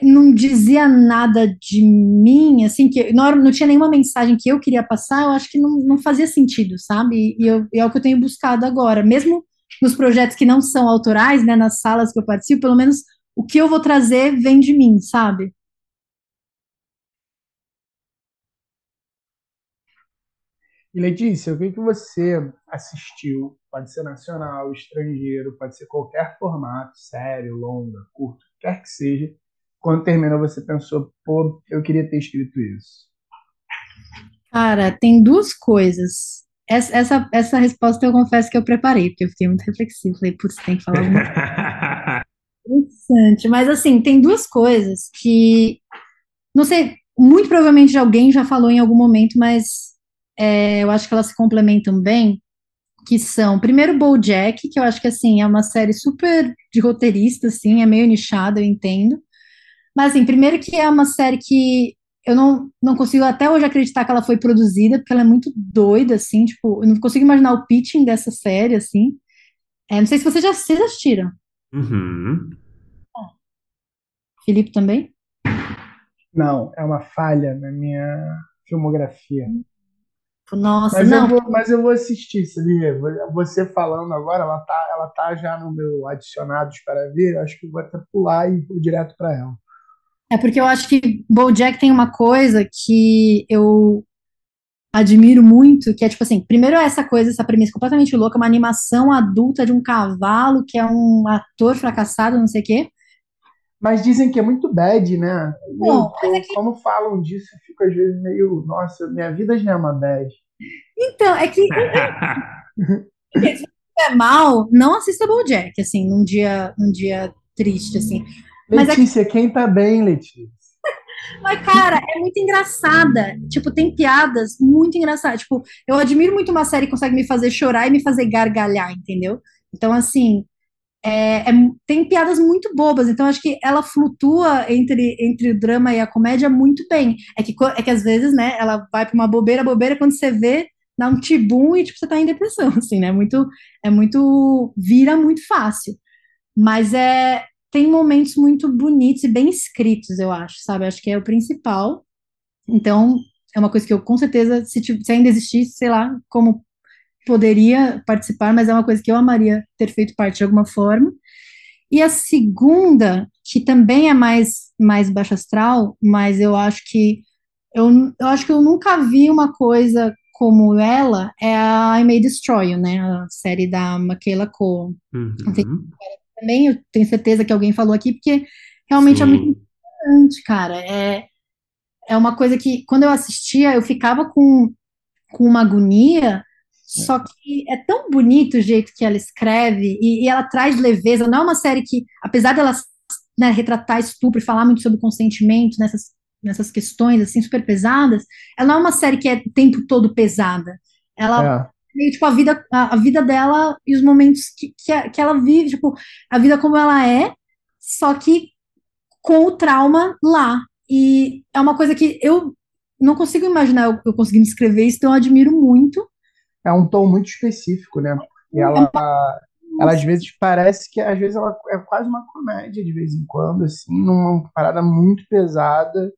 não dizia nada de mim, assim, que não, não tinha nenhuma mensagem que eu queria passar, eu acho que não, não fazia sentido, sabe? E, eu, é o que eu tenho buscado agora, mesmo nos projetos que não são autorais, né, nas salas que eu participo, pelo menos o que eu vou trazer vem de mim, sabe?
E Letícia, o que que você assistiu? Pode ser nacional, estrangeiro, pode ser qualquer formato, sério, longa, curto, quer que seja. Quando terminou, você pensou, pô, eu queria ter escrito isso.
Cara, tem duas coisas. Essa, essa, essa resposta eu confesso que eu preparei, porque eu fiquei muito reflexiva. Falei, putz, tem que falar alguma coisa interessante. Mas, assim, tem duas coisas que, não sei, muito provavelmente alguém já falou em algum momento, mas é, eu acho que elas se complementam bem, que são, primeiro, BoJack, que eu acho que, assim, é uma série super de roteirista, assim, é meio nichada, eu entendo. Mas, assim, primeiro que é uma série que eu não, não consigo até hoje acreditar que ela foi produzida, porque ela é muito doida, assim, tipo, eu não consigo imaginar o pitching dessa série, assim. É, não sei se vocês já, vocês assistiram.
Uhum.
Felipe também?
Não, é uma falha na minha filmografia.
Nossa,
Mas
não.
eu vou, mas eu vou assistir, sabia? Você falando agora, ela tá, ela tá já no meu adicionados para ver, acho que eu vou até pular e vou direto para ela.
É porque eu acho que BoJack tem uma coisa que eu admiro muito, que é tipo assim, primeiro essa coisa, essa premissa completamente louca, uma animação adulta de um cavalo que é um ator fracassado, não sei o quê.
Mas dizem que é muito bad, né?
Bom,
Eu-
mas é que-
Quando falam disso, eu fico às vezes meio, nossa, minha vida já é uma bad.
Então, é que se é mal, não assista BoJack, assim, num dia, num dia triste, assim. É
Letícia, quem tá bem, Letícia?
Mas, cara, é muito engraçada. Tipo, tem piadas muito engraçadas. Tipo, eu admiro muito uma série que consegue me fazer chorar e me fazer gargalhar, entendeu? Então, assim, é- é- tem piadas muito bobas. Então, acho que ela flutua entre, entre o drama e a comédia muito bem. É que, é que às vezes, né, ela vai pra uma bobeira, bobeira, quando você vê, dá um tibum e, tipo, você tá em depressão, assim, né? É muito, é muito, vira muito fácil. Mas é, tem momentos muito bonitos e bem escritos, eu acho, sabe? Acho que é o principal. Então, é uma coisa que eu, com certeza, se, se ainda existisse, sei lá, como poderia participar, mas é uma coisa que eu amaria ter feito parte de alguma forma. E a segunda, que também é mais, mais baixo astral, mas eu acho que eu, eu acho que eu nunca vi uma coisa como ela, é a I May Destroy You, né? A série da Michaela Coel
Uhum.
Também, eu tenho certeza que alguém falou aqui, porque realmente é
Sim.
muito importante, cara. É, é uma coisa que, quando eu assistia, eu ficava com, com uma agonia, só que é tão bonito o jeito que ela escreve, e, e ela traz leveza. Não é uma série que, apesar dela né, retratar estupro e falar muito sobre consentimento nessas, nessas questões, assim, super pesadas, ela não é uma série que é o tempo todo pesada. Ela
É.
meio, tipo, a vida, a, a vida dela e os momentos que, que, a- que ela vive, tipo, a vida como ela é, só que com o trauma lá. E é uma coisa que eu não consigo imaginar eu, eu conseguindo escrever isso, então eu admiro muito.
É um tom muito específico, né? E ela, ela às vezes parece que às vezes ela é quase uma comédia de vez em quando, assim, numa parada muito pesada.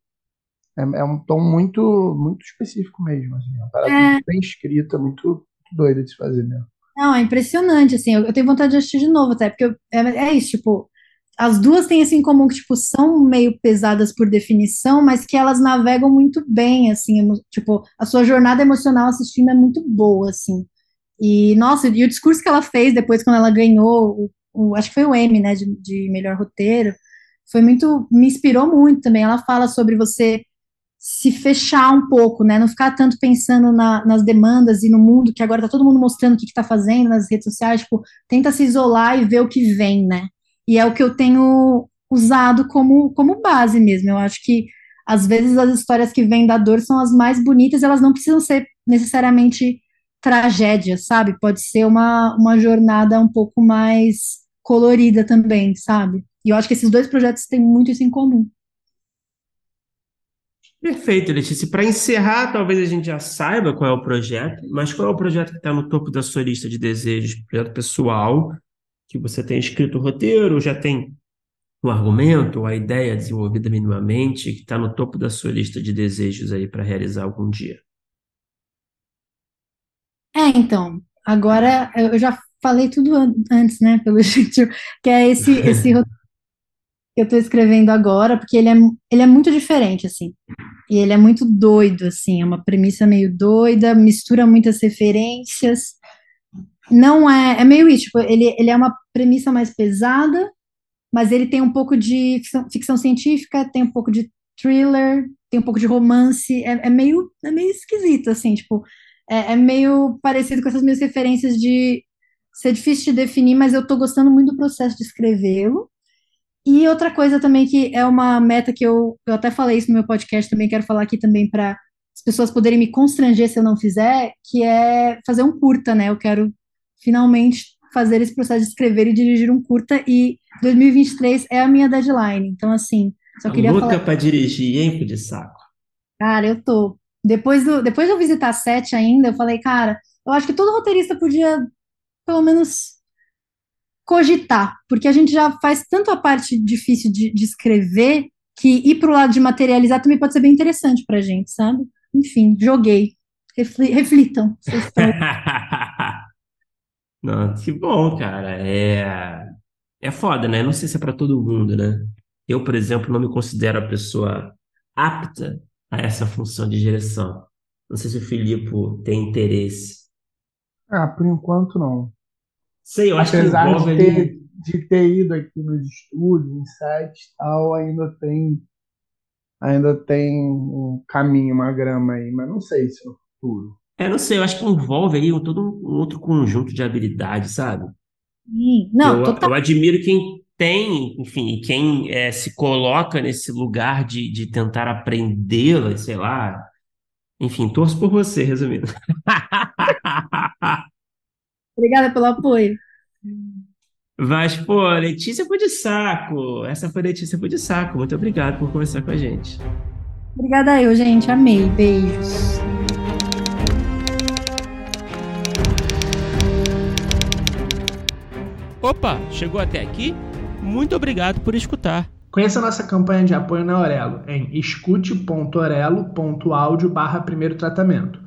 É, é um tom muito muito específico mesmo, assim, uma parada
É.
muito bem escrita, muito, muito doida de fazer mesmo.
Não, é impressionante, assim, eu, eu tenho vontade de assistir de novo até, porque eu- é, é isso, tipo, as duas têm assim em comum que, tipo, são meio pesadas por definição, mas que elas navegam muito bem, assim, emo- tipo, a sua jornada emocional assistindo é muito boa, assim. E, nossa, e o discurso que ela fez depois, quando ela ganhou, o, o- acho que foi o Emmy, né, de, de melhor roteiro, foi muito, me inspirou muito também. Ela fala sobre você se fechar um pouco, né, não ficar tanto pensando na- nas demandas e no mundo, que agora tá todo mundo mostrando o que que tá fazendo nas redes sociais, tipo, tenta se isolar e ver o que vem, né, e é o que eu tenho usado como, como base mesmo, eu acho que às vezes as histórias que vêm da dor são as mais bonitas, elas não precisam ser necessariamente tragédia, sabe? Pode ser uma, uma jornada um pouco mais colorida também, sabe? E eu acho que esses dois projetos têm muito isso em comum.
Perfeito, Letícia. Para encerrar, talvez a gente já saiba qual é o projeto, mas qual é o projeto que está no topo da sua lista de desejos? Projeto pessoal, que você tem escrito o roteiro, já tem o argumento, a ideia desenvolvida minimamente, que está no topo da sua lista de desejos aí para realizar algum dia.
É, então, agora eu já falei tudo an- antes, né, pelo jeito, que é esse, esse roteiro eu estou escrevendo agora, porque ele é, ele é muito diferente, assim, e ele é muito doido, assim, é uma premissa meio doida, mistura muitas referências, não é, é meio isso, tipo, ele, ele é uma premissa mais pesada, mas ele tem um pouco de ficção, ficção científica, tem um pouco de thriller, tem um pouco de romance, é, é meio, é meio esquisito, assim, tipo, é, é meio parecido com essas minhas referências de ser difícil de definir, mas eu tô gostando muito do processo de escrevê-lo. E outra coisa também que é uma meta que eu, eu até falei isso no meu podcast, também quero falar aqui também para as pessoas poderem me constranger se eu não fizer, que é fazer um curta, né? Eu quero finalmente fazer esse processo de escrever e dirigir um curta e 2023 é a minha deadline. Então, assim, só queria
louca
falar,
para dirigir, hein, de saco?
cara, eu tô. Depois do, depois de eu visitar sete ainda, eu falei, cara, eu acho que todo roteirista podia, pelo menos, cogitar, porque a gente já faz tanto a parte difícil de, de escrever que ir pro lado de materializar também pode ser bem interessante pra gente, sabe? Enfim, joguei. Refli- reflitam.
Não, que bom, cara. É, é foda, né? Não sei se é para todo mundo, né? Eu, por exemplo, não me considero a pessoa apta a essa função de direção. Não sei se o Filipe tem interesse.
Ah, por enquanto não.
Sei, eu acho que
Apesar
envolve
de ter
ali.
de ter ido aqui nos estúdios, em sites tal, ainda tem ainda tem um caminho, uma grama aí, mas não sei se no futuro.
É, não sei, eu acho que envolve aí um, todo um outro conjunto de habilidades, sabe?
Não,
Eu,
total.
eu admiro quem tem, enfim, quem é, se coloca nesse lugar de, de tentar aprendê-la, sei lá. Enfim, torço por você, resumindo.
Obrigada pelo apoio.
Mas, pô, Letícia foi de saco. Essa foi Letícia foi de saco. Muito obrigado por conversar com a gente.
Obrigada eu, gente. Amei. Beijos.
Opa, chegou até aqui? Muito obrigado por escutar.
Conheça nossa campanha de apoio na Aurelo em escute.orelo.audio barra primeiro tratamento.